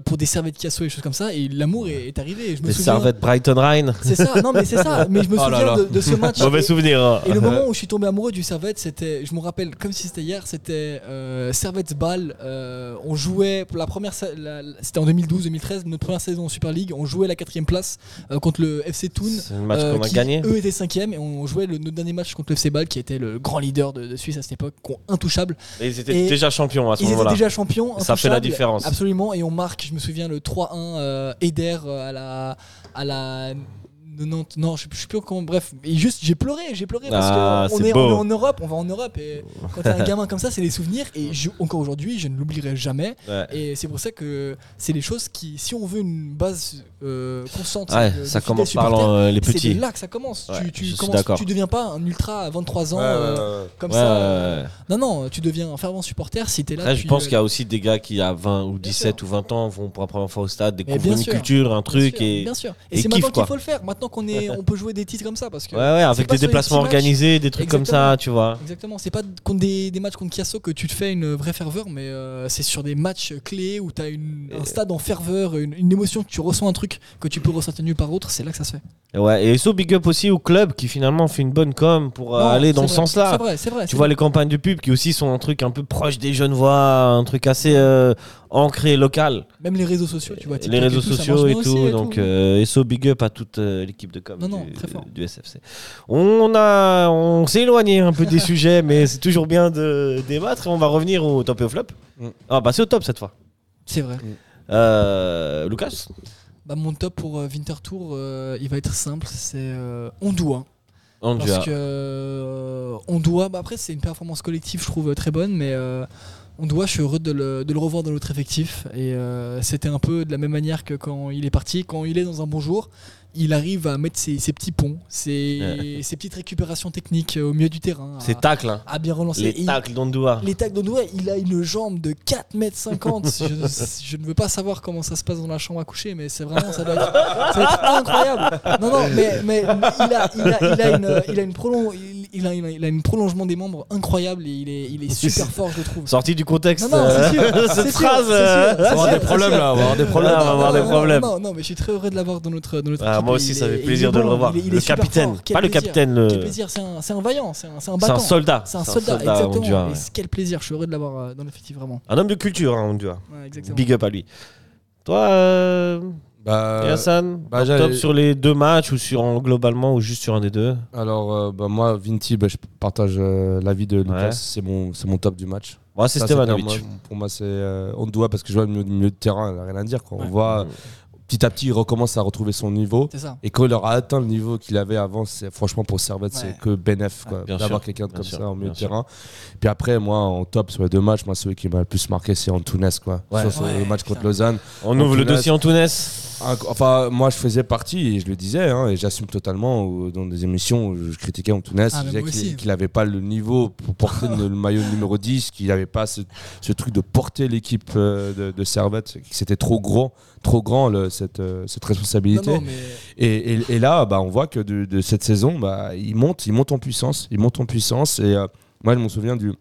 pour des servettes casso et des choses comme ça. Et l'amour est, est arrivé. Et je me Les souviens. Servette Brighton Rhine. C'est ça, non mais c'est ça. Mais je me Oh là souviens là. de, de ce match. Mauvais souvenir. hein. et le moment où je suis tombé amoureux du Servette, c'était, je me rappelle comme si c'était hier, c'était euh, Servette Ball. euh, on jouait pour la première, c'était en 2012-2013, notre première saison en Super League. On jouait la quatrième place euh, contre le FC Thun. C'est le match qu'on a qui, gagné. Eux étaient cinquième et on jouait le, notre dernier match contre le FC Ball, qui était le grand leader de, de Suisse à cette époque, intouchable. Et ils étaient Et déjà champions à ce Ils étaient moment-là. déjà champions. Ça fait la différence. Absolument. Et on marque, je me souviens, le 3-1 euh, Eder à la, à la 90, non, je je sais plus comment. Bref, et juste, j'ai pleuré, j'ai pleuré parce Ah, qu'on c'est est, on est en Europe, on va en Europe et quand t'as un gamin comme ça, c'est des souvenirs et je- encore aujourd'hui, je ne l'oublierai jamais. Ouais. Et c'est pour ça que c'est des choses qui, si on veut une base euh, constante, Ouais, de- de ça commence par les c'est petits. de là que ça commence. Ouais, tu, tu commences- tu deviens pas un ultra à 23 ans Ouais, euh, ouais, ouais. comme Ouais, ça. Non, non, tu deviens un fervent supporter si t'es là. Après, je pense euh, qu'il y a aussi des gars qui, à 20 ou Bien 17 sûr. ou 20 ans, vont pour la première fois au stade, découvrir une culture, un Bien truc. bien sûr. et c'est maintenant qu'il faut le faire. Maintenant longtemps qu'on on peut jouer des titres comme ça parce que. Ouais, ouais, avec des déplacements organisés, des trucs comme ça, tu vois. Exactement, c'est pas contre des, des matchs contre Kiasso que tu te fais une vraie ferveur, mais euh, c'est sur des matchs clés où tu as un stade en ferveur, une, une émotion, que tu ressens un truc que tu peux ressentir nulle part autre, c'est là que ça se fait. Et Ouais, et so big up aussi au club qui finalement fait une bonne com pour euh, Non, aller dans ce sens-là. C'est vrai, c'est vrai. Tu vois vrai. les campagnes de pub qui aussi sont un truc un peu proche des jeunes voix, un truc assez euh, ancré local. Même les réseaux sociaux, tu vois. les et réseaux tout, sociaux et tout, donc et so big up à toute euh, l'équipe de com Non, non, du, très fort. du SFC. On a, on s'est éloigné un peu des sujets, mais c'est toujours bien de débattre on va revenir au top et au flop. Mm. On va passer au top cette fois. C'est vrai. Euh, Lucas Bah, mon top pour euh, Winter Tour, euh, il va être simple, c'est euh, Ondua. Andrea. Parce que euh, on doit, bah après c'est une performance collective je trouve très bonne, mais euh, on doit, je suis heureux de le, de le revoir dans notre effectif. Et euh, c'était un peu de la même manière que quand il est parti, quand il est dans un bon jour, il arrive à mettre ses, ses petits ponts, ses, ses petites récupérations techniques euh, au milieu du terrain. à- C'est tacle, hein. à bien relancer. les Et tacles d'Ondoua. les tacs d'Ondoa, il a une jambe de 4 mètres 50. je, je ne veux pas savoir comment ça se passe dans la chambre à coucher, mais c'est vraiment, ça doit être, ça doit être incroyable. Non, non, mais, mais il, a, il, a, il, a une, il, a une prolong, il, il a, il a- il a une prolongement des membres incroyable et il est, il est super fort, je le trouve. Sorti du contexte, Non, non, c'est sûr, euh, c'est cette sûr, phrase. euh, sûr, On va avoir sûr, des problèmes sûr. là, on va avoir des problèmes. non, problèmes. Non, non, mais je suis très heureux de l'avoir dans notre, dans notre Ah. Moi aussi, ça fait plaisir de le revoir. il est- il est Le capitaine, pas le plaisir. capitaine, le- Quel plaisir, c'est un, c'est un vaillant, c'est un, un C'est un battant. soldat. C'est un soldat, exactement. ouais. Et quel plaisir, je suis heureux de l'avoir euh, dans l'effectif vraiment. Un homme de culture, hein, Ondua. Ouais, exactement. Big up à lui. Toi, euh, Bah, et Hassan, bah, top sur les deux matchs ou sur en- globalement ou juste sur un des deux Alors, euh, bah, moi, Vinti, bah, je partage euh, l'avis de Lucas. Ouais. C'est mon, c'est mon top du match. Moi, c'est Stevanovic. pour moi, c'est euh, Ondua parce que je vois le milieu, milieu de terrain, il a rien à dire. Quoi. On voit petit à petit, il recommence à retrouver son niveau. Ça. Et quand il aura atteint le niveau qu'il avait avant, c'est franchement pour Servette, Ouais. c'est que bénéf quoi, Bien d'avoir quelqu'un comme sûr, ça en milieu de sûr. terrain. Puis après, moi, en top sur les deux matchs, moi, celui qui m'a le plus marqué, c'est Antunes. Quoi. Ouais. Sur, sur Ouais, le match contre Lausanne. On ouvre le dossier Antunes. Enfin, moi, je faisais partie, et je le disais, hein, et j'assume totalement, où, dans des émissions où je critiquais Antunes, Ah, je disais qu'il aussi. qu'il avait pas le niveau pour porter le, le maillot numéro 10, qu'il n'avait pas ce, ce truc de porter l'équipe euh, de, de Servette, que c'était trop gros, trop grand, le- cette, euh, cette Non, responsabilité. non, mais Et, et- et là, bah, on voit que de, de cette saison, bah, il monte, il monte en puissance, il monte en puissance. Et euh, moi, je me souviens du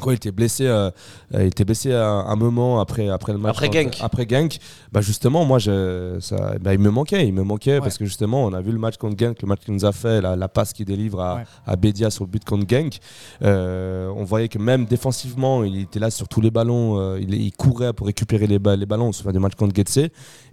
quand il était blessé, euh, euh, il était blessé à un moment après après le match. Après contre- Genk. Après Genk, bah justement, moi, je, ça, bah, il me manquait, il me manquait Ouais. parce que justement, on a vu le match contre Genk, le match qu'il nous a fait, la, la passe qu'il délivre à, Ouais. à Bédia sur le but contre Genk. Euh, on voyait que même défensivement, il était là sur tous les ballons, euh, il, il courait pour récupérer les, ba- les ballons. On se souvient du match contre Getse.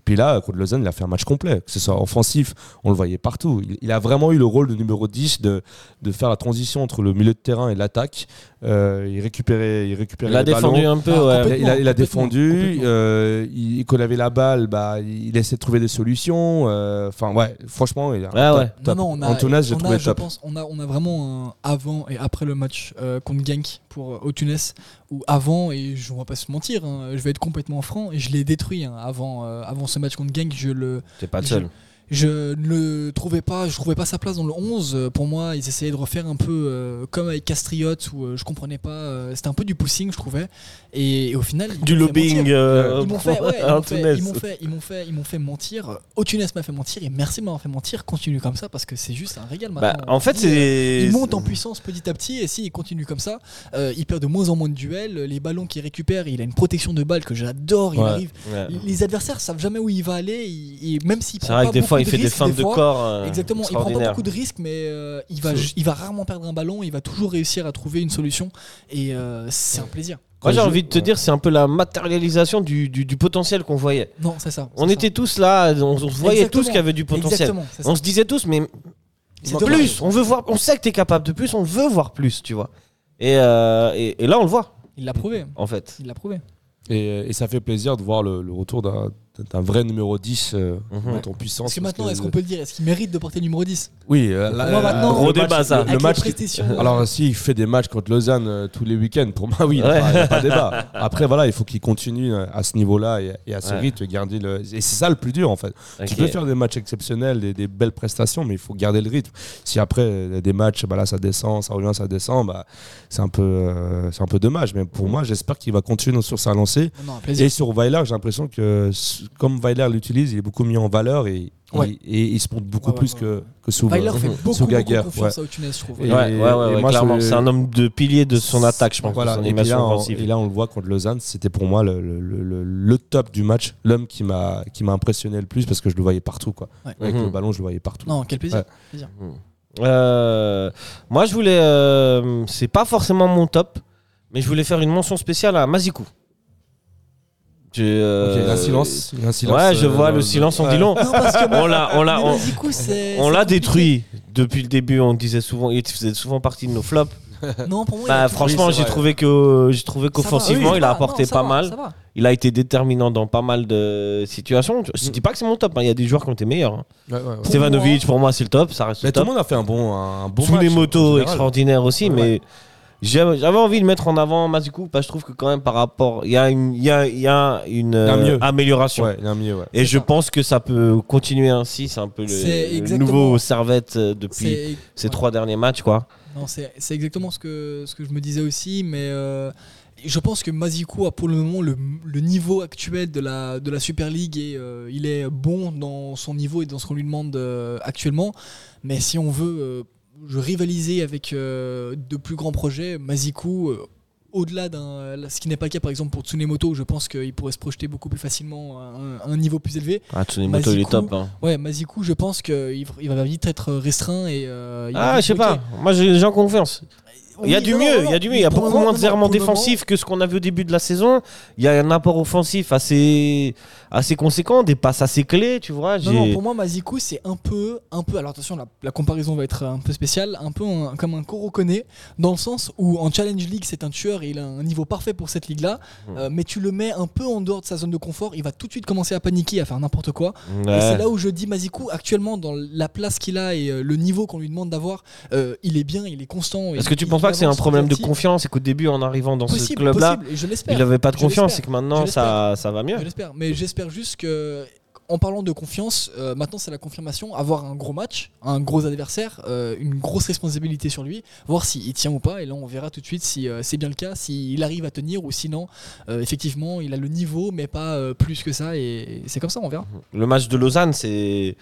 Puis là, contre Lausanne, il a fait un match complet, que ce soit offensif, on le voyait partout. Il, il a vraiment eu le rôle de numéro 10 de, de faire la transition entre le milieu de terrain et l'attaque. Euh, il récupérait, il récupérait Il a défendu ballons. un peu, Ah, ouais. Il a, il défendu. complètement. euh, il, quand il avait la balle, bah, il essaie de trouver des solutions. euh, Enfin, ouais, franchement, il a Ah top, ouais. top. Non, non, on a, Antunes, j'ai on a, trouvé je top. pense, on a, on a vraiment un avant et après le match euh, contre Genk pour euh, au Tunis, où avant, et je ne vais pas se mentir, hein, je vais être complètement franc, et je l'ai détruit hein, avant, euh, avant ce match contre Genk, je le, T'es pas le seul. je ne le trouvais pas, je trouvais pas sa place dans le 11. Euh, Pour moi, ils essayaient de refaire un peu euh, comme avec Castriote où euh, je comprenais pas. C'était un peu du poussing, je trouvais. Et, et au final, ils Du lobbying. euh, Ils m'ont fait, ouais, ils m'ont fait, ils m'ont fait, ils ils mentir. Otunes m'a fait mentir et merci de m'avoir fait mentir. Continue comme ça parce que c'est juste un régal Bah, maintenant. en fait, Il, euh, c'est. il monte en puissance petit à petit et s'il continue comme ça, euh, il perd de moins en moins de duels. Les ballons qu'il récupère, il a une protection de balle que j'adore. Il Ouais. arrive. Ouais. Les adversaires savent jamais où il va aller. il- et même s'il prend vrai pas que des fois, il fait des feintes de corps. euh, Exactement, il prend pas beaucoup de risques, mais euh, il, va, il va rarement perdre un ballon, il va toujours réussir à trouver une solution, et c'est un plaisir. Moi, j'ai envie de te dire, c'est un peu la matérialisation du, du, du potentiel qu'on voyait. Non, c'est ça. On était tous là, on, on voyait Exactement. tous qu'il y avait du potentiel. On se disait tous, mais plus, on veut voir, on sait que t'es capable de plus, on veut voir plus, tu vois. Et, euh, et, et là, on le voit, Il l'a prouvé. en fait. Il l'a prouvé. Et, et ça fait plaisir de voir le, le retour d'un d'un vrai numéro 10 euh, Mhm. en puissance. Parce que maintenant, est-ce qu'on peut le dire? Est-ce qu'il mérite de porter le numéro 10 Oui, euh, là, moi, maintenant- le Gros match- débat, ça. Le, match. Alors, s'il fait des matchs contre Lausanne euh, tous les week-ends, pour moi, oui, il n'y Ouais. a, pas- il y a pas débat. Après, voilà, il faut qu'il continue euh, à ce niveau-là et, et à ce Ouais. rythme, et garder le. Et c'est ça le plus dur, en fait. Tu peux faire des matchs exceptionnels, des, des belles prestations, mais il faut garder le rythme. Si après euh, des matchs, bah là ça descend, ça revient, ça descend, bah c'est un peu, euh, c'est un peu dommage. Mais pour moi, j'espère qu'il va continuer sur sa lancée. Non, non, un plaisir. Et sur Weiler, j'ai l'impression que comme Weiler l'utilise, il est beaucoup mis en valeur et, Ouais. et, et il se montre beaucoup Ouais, ouais, plus ouais. que, que sous Weiler fait beaucoup, beaucoup confiance ouais. à Otunez, je trouve. Et- Ouais, ouais, ouais, et ouais, moi, clairement. je- C'est un homme de pilier de son attaque, je pense, Voilà, et, là, on, offensive. et là, on le voit contre Lausanne, c'était pour moi le, le- le- le- le top du match, l'homme qui m'a qui m'a impressionné le plus parce que je le voyais partout. Quoi. Ouais. Avec Mhm. le ballon, je le voyais partout. Non, quel plaisir. Ouais. plaisir. Euh, moi, je voulais. euh, c'est pas forcément mon top, mais je voulais faire une mention spéciale à Mazikou. Euh, il y a un silence. il y a un silence, Ouais, je euh, vois le silence en dit long. Non, parce que On l'a, on on, on détruit depuis le début. On disait souvent, il faisait souvent partie de nos flops. Non, pour moi, il Bah, a- franchement, Oui, j'ai trouvé que, j'ai trouvé qu'offensivement, Oui, il a va. apporté Non, pas va, mal. Il a été déterminant dans pas mal de situations. Je dis pas que c'est mon top. hein. Il y a des joueurs qui ont été meilleurs. hein. Ouais, ouais, ouais. Stevanovic, pour moi, c'est le top. Ça reste Mais le tout le monde a fait un bon, un bon Sous match, les motos extraordinaires aussi, Ouais, mais j'avais envie de mettre en avant Mazikou parce que je trouve que quand même par rapport, il y a une, il y a, il y a une Il y a euh, mieux. amélioration. Ouais, il y a un mieux, ouais. Et je pense que ça peut continuer ainsi. C'est un peu le, le nouveau servette euh, depuis ces ouais. trois derniers matchs, quoi. Non, c'est c'est exactement ce que, ce que je me disais aussi, mais euh, je pense que Mazikou a pour le moment le, le niveau actuel de la, de la Super League et euh, il est bon dans son niveau et dans ce qu'on lui demande euh, actuellement. Mais si on veut euh, je rivaliser avec euh, de plus grands projets, Mazikou, euh, au-delà d'un. Ce qui n'est pas le cas par exemple pour Tsunemoto, où je pense qu'il pourrait se projeter beaucoup plus facilement à un, à un niveau plus élevé. Ah, Tsunemoto, il est top. hein. Ouais, Mazikou, je pense qu'il il va vite être restreint et. euh, il Ah, je sais pas. Moi, j'ai en confiance. Il y a du mieux, il y a du mieux. Il y a beaucoup moins de errements pour le moment- défensifs que ce qu'on a vu au début de la saison. Il y a un apport offensif assez, assez conséquent, des passes assez clés, tu vois. Non, non, pour moi, Mazikou, c'est un peu, un peu. Alors attention, la, la comparaison va être un peu spéciale, un peu un- comme un Korokone, dans le sens où en Challenge League, c'est un tueur et il a un niveau parfait pour cette ligue-là. Hmm. Euh, mais tu le mets un peu en dehors de sa zone de confort, il va tout de suite commencer à paniquer, à faire n'importe quoi. Ouais. Et c'est là où je dis Mazikou, actuellement, dans la place qu'il a et euh, le niveau qu'on lui demande d'avoir, euh, il est bien, il est constant. Est-ce que tu il penses pas que c'est un problème de confiance et qu'au début, en arrivant dans ce club-là, il n'avait pas de Je confiance et que maintenant, ça, ça va mieux? Je l'espère, mais j'espère juste que. En parlant de confiance, euh, maintenant c'est la confirmation, avoir un gros match, un gros adversaire, euh, une grosse responsabilité sur lui, voir s'il tient ou pas, et là on verra tout de suite si euh, c'est bien le cas, s'il arrive à tenir ou sinon, effectivement, il a le niveau, mais pas plus que ça, et c'est comme ça, on verra. Le match de Lausanne, c'est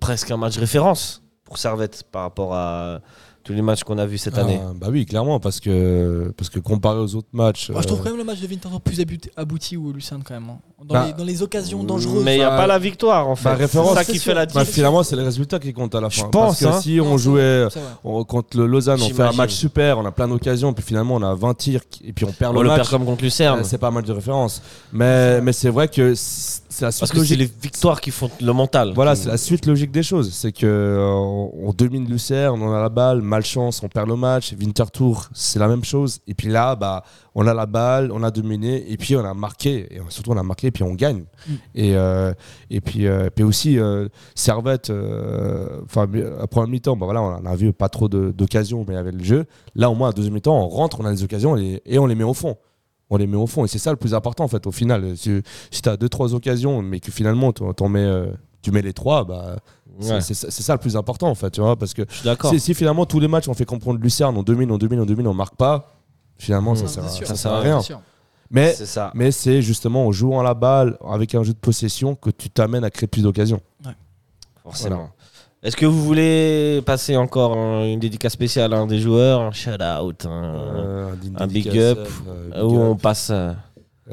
presque un match référence pour Servette par rapport à tous les matchs qu'on a vus cette année. Ah, bah oui, clairement, parce que, parce que comparé aux autres matchs. Moi, je trouve euh, quand même le match de Winterthur plus abouti, abouti ou Lucerne quand même, hein. dans, Bah, les, dans les occasions dangereuses. Mais il n'y a Bah, pas la victoire en fait. bah, référence, c'est ça qui sûr. fait la bah, différence. finalement, c'est les résultats qui comptent à la fin. Je pense, Parce que hein. si on jouait on- contre le Lausanne, on fait un match super, on a plein d'occasions, puis finalement on a 20 tirs, et puis on perd On le le match. perd comme contre Lucerne. Euh, c'est pas mal de référence. Mais, mais c'est vrai que c'est la Parce que c'est logique. les victoires qui font le mental. Voilà, c'est la suite logique des choses. C'est que euh, on domine Lucerne, on a la balle, malchance, on perd le match. Winterthur, c'est la même chose. Et puis là, bah, on a la balle, on a dominé, et puis on a marqué. Et surtout, on a marqué, et puis on gagne. Mm. Et, euh, et puis, euh, puis aussi, euh, Servette, euh, enfin, à première mi-temps, bah, voilà, on a vu pas trop de- d'occasions, mais avec le jeu. Là, au moins, à deuxième mi-temps, on rentre, on a des occasions et, et on les met au fond. On les met au fond. Et c'est ça le plus important, en fait, au final. Si, si tu as deux, trois occasions, mais que finalement, t'en- t'en mets, euh, tu mets les trois, bah, c'est- Ouais, c'est ça c'est ça le plus important, en fait, tu vois, parce que si, si finalement tous les matchs on fait comprendre Lucerne, on domine, on domine, on domine, on marque pas, finalement ça sert, sûr, ça sert à rien. Mais, C'est ça. mais c'est justement en jouant la balle avec un jeu de possession que tu t'amènes à créer plus d'occasions. Forcément. Voilà. Est-ce que vous voulez passer encore un- une dédicace spéciale à un des joueurs, un shout-out, un, Euh, un big up, euh, ou big on passe euh,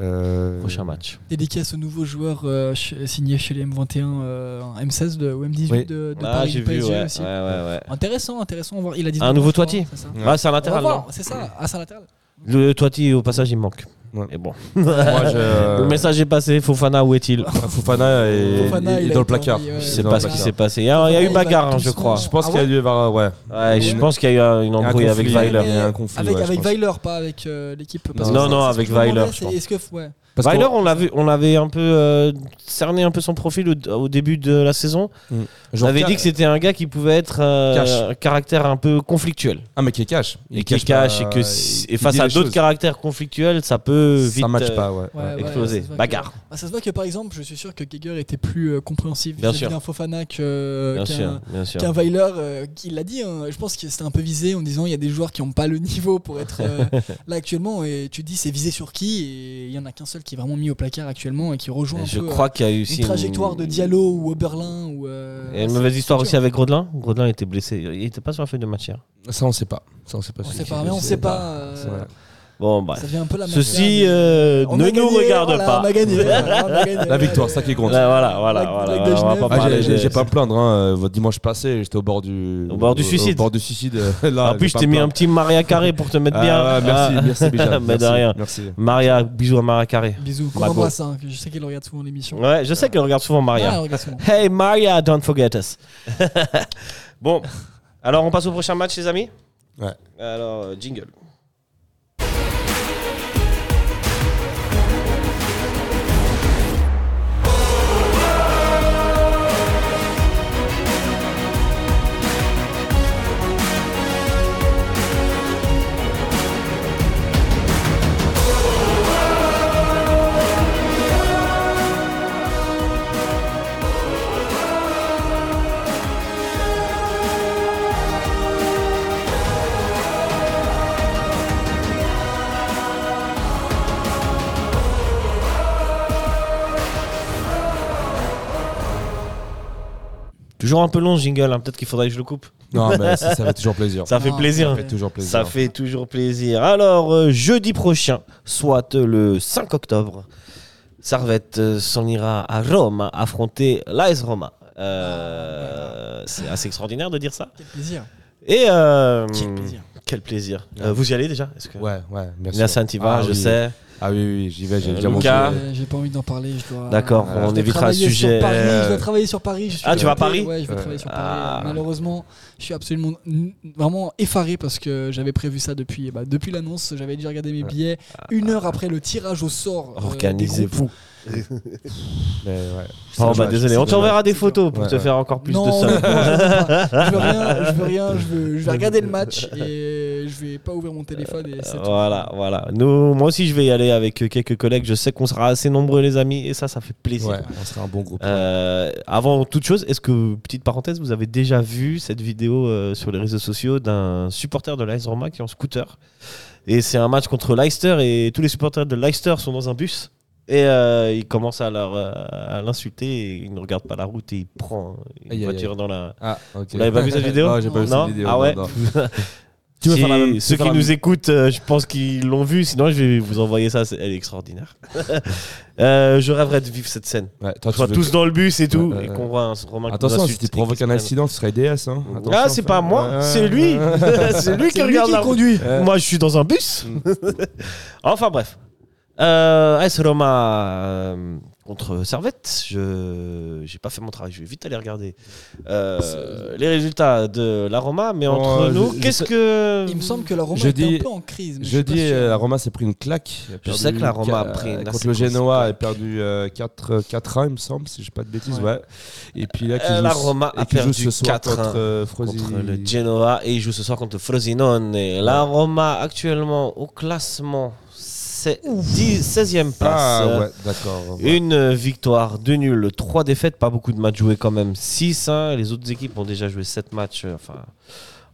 Euh, au prochain match? Dédicace au nouveau joueur euh, ch- signé chez les M21, euh, M16 de, ou M18 Oui. de, de Ah, Paris j'ai du vu, PSG aussi. ouais, ouais, ouais. Intéressant, intéressant. on va voir. Il a 19 Un nouveau ans, je crois, Toiti? c'est ça? Ouais, c'est un On va latéral. voir, c'est ça. Ah, c'est un latéral. Le Toiti, au passage, il me manque. Ouais. Mais bon. Moi, je- Le message est passé. Fofana, où est-il Fofana est, Fofana, est dans le placard. envoyé, ouais, Je sais pas ce qui s'est passé. Il y a, il y a eu bagarre, hein, je crois. Je pense Ah qu'il y a y avoir ouais. Ouais, je pense qu'il y a eu un- une embrouille avec Weiler. avec, avec pense. Weiler, pas avec euh, l'équipe. parce Non, que non, avec Weiler, je c'est pense. Est-ce que, ouais. Parce Weiler, qu'on- on l'avait, on avait un peu euh, cerné un peu son profil au, au début de la saison. On Genre, avait dit que c'était un gars qui pouvait être euh, Cash. un caractère un peu conflictuel. Ah, mais qui est cash. Et qui cache et pas- que si- et face à d'autres choses. caractères conflictuels, ça peut vite Ça match euh, pas, ouais. Ouais, ouais, exploser. ça se voit que- Bagarre. Ah, ça se voit que par exemple, je suis sûr que Geiger était plus euh, compréhensif Bien vis-à-vis sûr. d'un Fofana que- Bien qu'un sûr, bien sûr. qu'un Weiler euh, qui l'a dit. hein, je pense que c'était un peu visé en disant il y a des joueurs qui n'ont pas le niveau pour être euh, là actuellement. Et tu te dis c'est visé sur qui? Et il y en a qu'un seul qui est vraiment mis au placard actuellement et qui rejoint Et un je peu crois euh, qu'il y a eu une aussi trajectoire de Diallo ou Oberlin ou. euh, Et une mauvaise histoire aussi avec Grodelin. Grodelin était blessé. Il était pas sur la feuille de hier. Ça, on sait pas. Ça, on sait pas. On sait pas, mais on sait pas. euh. Bon, bref. Ça devient un peu la mafia, Ceci euh, ne nous gagné, regarde voilà, pas. On a gagné. voilà, on a gagné. La victoire, ça qui compte. Là, voilà, voilà, voilà, voilà, on va pas Ah, parler j'ai j'ai pas plaindre. Hein. Votre dimanche passé, j'étais au bord du. Au bord du suicide. Au bord du suicide. euh, Là, En plus, j'ai je t'ai mis un petit Maria Carré pour te mettre Ah, bien. ouais, merci, Ah. merci, Bichard. Mais de merci, rien. Merci. Maria, bisous à Maria Carré. Bisous, qu'on embrasse. hein, que je sais qu'elle regarde souvent l'émission. Ouais, je sais qu'elle regarde souvent Maria. Hey Maria, don't forget us. bon, alors on passe au prochain match, les amis? Ouais. Alors, euh, jingle. Toujours un peu long ce jingle, hein, peut-être qu'il faudrait que je le coupe. Non, mais ça, ça fait toujours plaisir. Ça fait plaisir. Ça fait toujours plaisir. Ça fait toujours plaisir. Alors, euh, jeudi prochain, soit le 5 octobre, Servette euh, s'en ira à Rome affronter l'AS Roma. Euh, C'est assez extraordinaire de dire ça. Quel plaisir. Et euh, Quel plaisir. quel plaisir. Euh, vous y allez déjà que... Ouais, ouais, y va, Ah, je oui. sais. Ah oui, oui, j'y vais, j'ai Euh, déjà Lucas. J'ai- pas envie d'en parler. Je dois. D'accord, Voilà. on évitera le sujet. Paris, je euh, dois travailler sur Paris. je suis Ah, tu vas à. Paris Ouais, je vais Euh, travailler sur Paris. ah. Malheureusement, je suis absolument vraiment effaré parce que j'avais prévu ça depuis, bah, depuis l'annonce. J'avais déjà regardé mes billets une heure après le tirage au sort. euh, Organisez-vous. Mais ouais. Oh, bah désolé, on t'enverra des photos pour Ouais, te ouais. faire encore plus non, de ça. je veux pas. Je veux rien, je veux rien, je veux, je vais regarder le match et je vais pas ouvrir mon téléphone et c'est tout. Voilà, voilà. Nous, moi aussi, je vais y aller avec euh, quelques collègues. Je sais qu'on sera assez nombreux, les amis, et ça, ça fait plaisir. Ouais, on sera un bon groupe. Euh, avant toute chose, est-ce que, petite parenthèse, vous avez déjà vu cette vidéo euh, sur les réseaux sociaux d'un supporter de l'AS Roma qui est en scooter? Et c'est un match contre Leicester et tous les supporters de Leicester sont dans un bus. Et euh, il commence à leur, euh, à l'insulter et il ne regarde pas la route et il prend une Aïe, aïe, voiture aïe. dans la. Ah, ok. Vous l'avez pas vu cette vidéo? Non, j'ai pas vu Non? cette vidéo. Ah ouais? non, non. Tu veux Si- faire la même- tu Ceux qui la nous même- écoutent, euh, je pense qu'ils l'ont vu. Sinon, je vais vous envoyer ça. c'est- Elle est extraordinaire. Euh, je rêverais de vivre cette scène. Ouais, toi, On soit tu veux tous que- dans le bus et tout, Ouais, ouais, et ouais. qu'on voit un Romain qui nous Attention, si insulte tu et qui provoques un accident, ce serait DS. Hein. Attention, Ah, c'est pas frère. moi, Ouais, c'est lui. c'est lui qui regarde qui la route. conduit. Ouais. Moi, je suis dans un bus. enfin, bref. Euh, AS Roma euh, contre Servette. Je j'ai pas fait mon travail. Je vais vite aller regarder euh, les résultats de la Roma. Mais entre Oh, je- nous, qu'est-ce que Il me semble que la Roma Je était dis- un peu en crise. mais je dis, euh, la Roma s'est pris une claque. Je perdu sais que la Roma a pris une Contre le Genoa, elle a perdu 4, 4-1, il me semble, si je dis pas de bêtises. Ouais. Ouais. Et puis là, qui Euh, joue, la Roma a perdu ce soir 4-1 contre euh, contre le Genoa et il joue ce soir contre Frosinone. La Roma actuellement au classement c'est 10 16e place. Ah ouais, d'accord. ouais. Une victoire, deux nuls, trois défaites, pas beaucoup de matchs joués quand même. 6 hein. Les autres équipes ont déjà joué 7 matchs euh, enfin,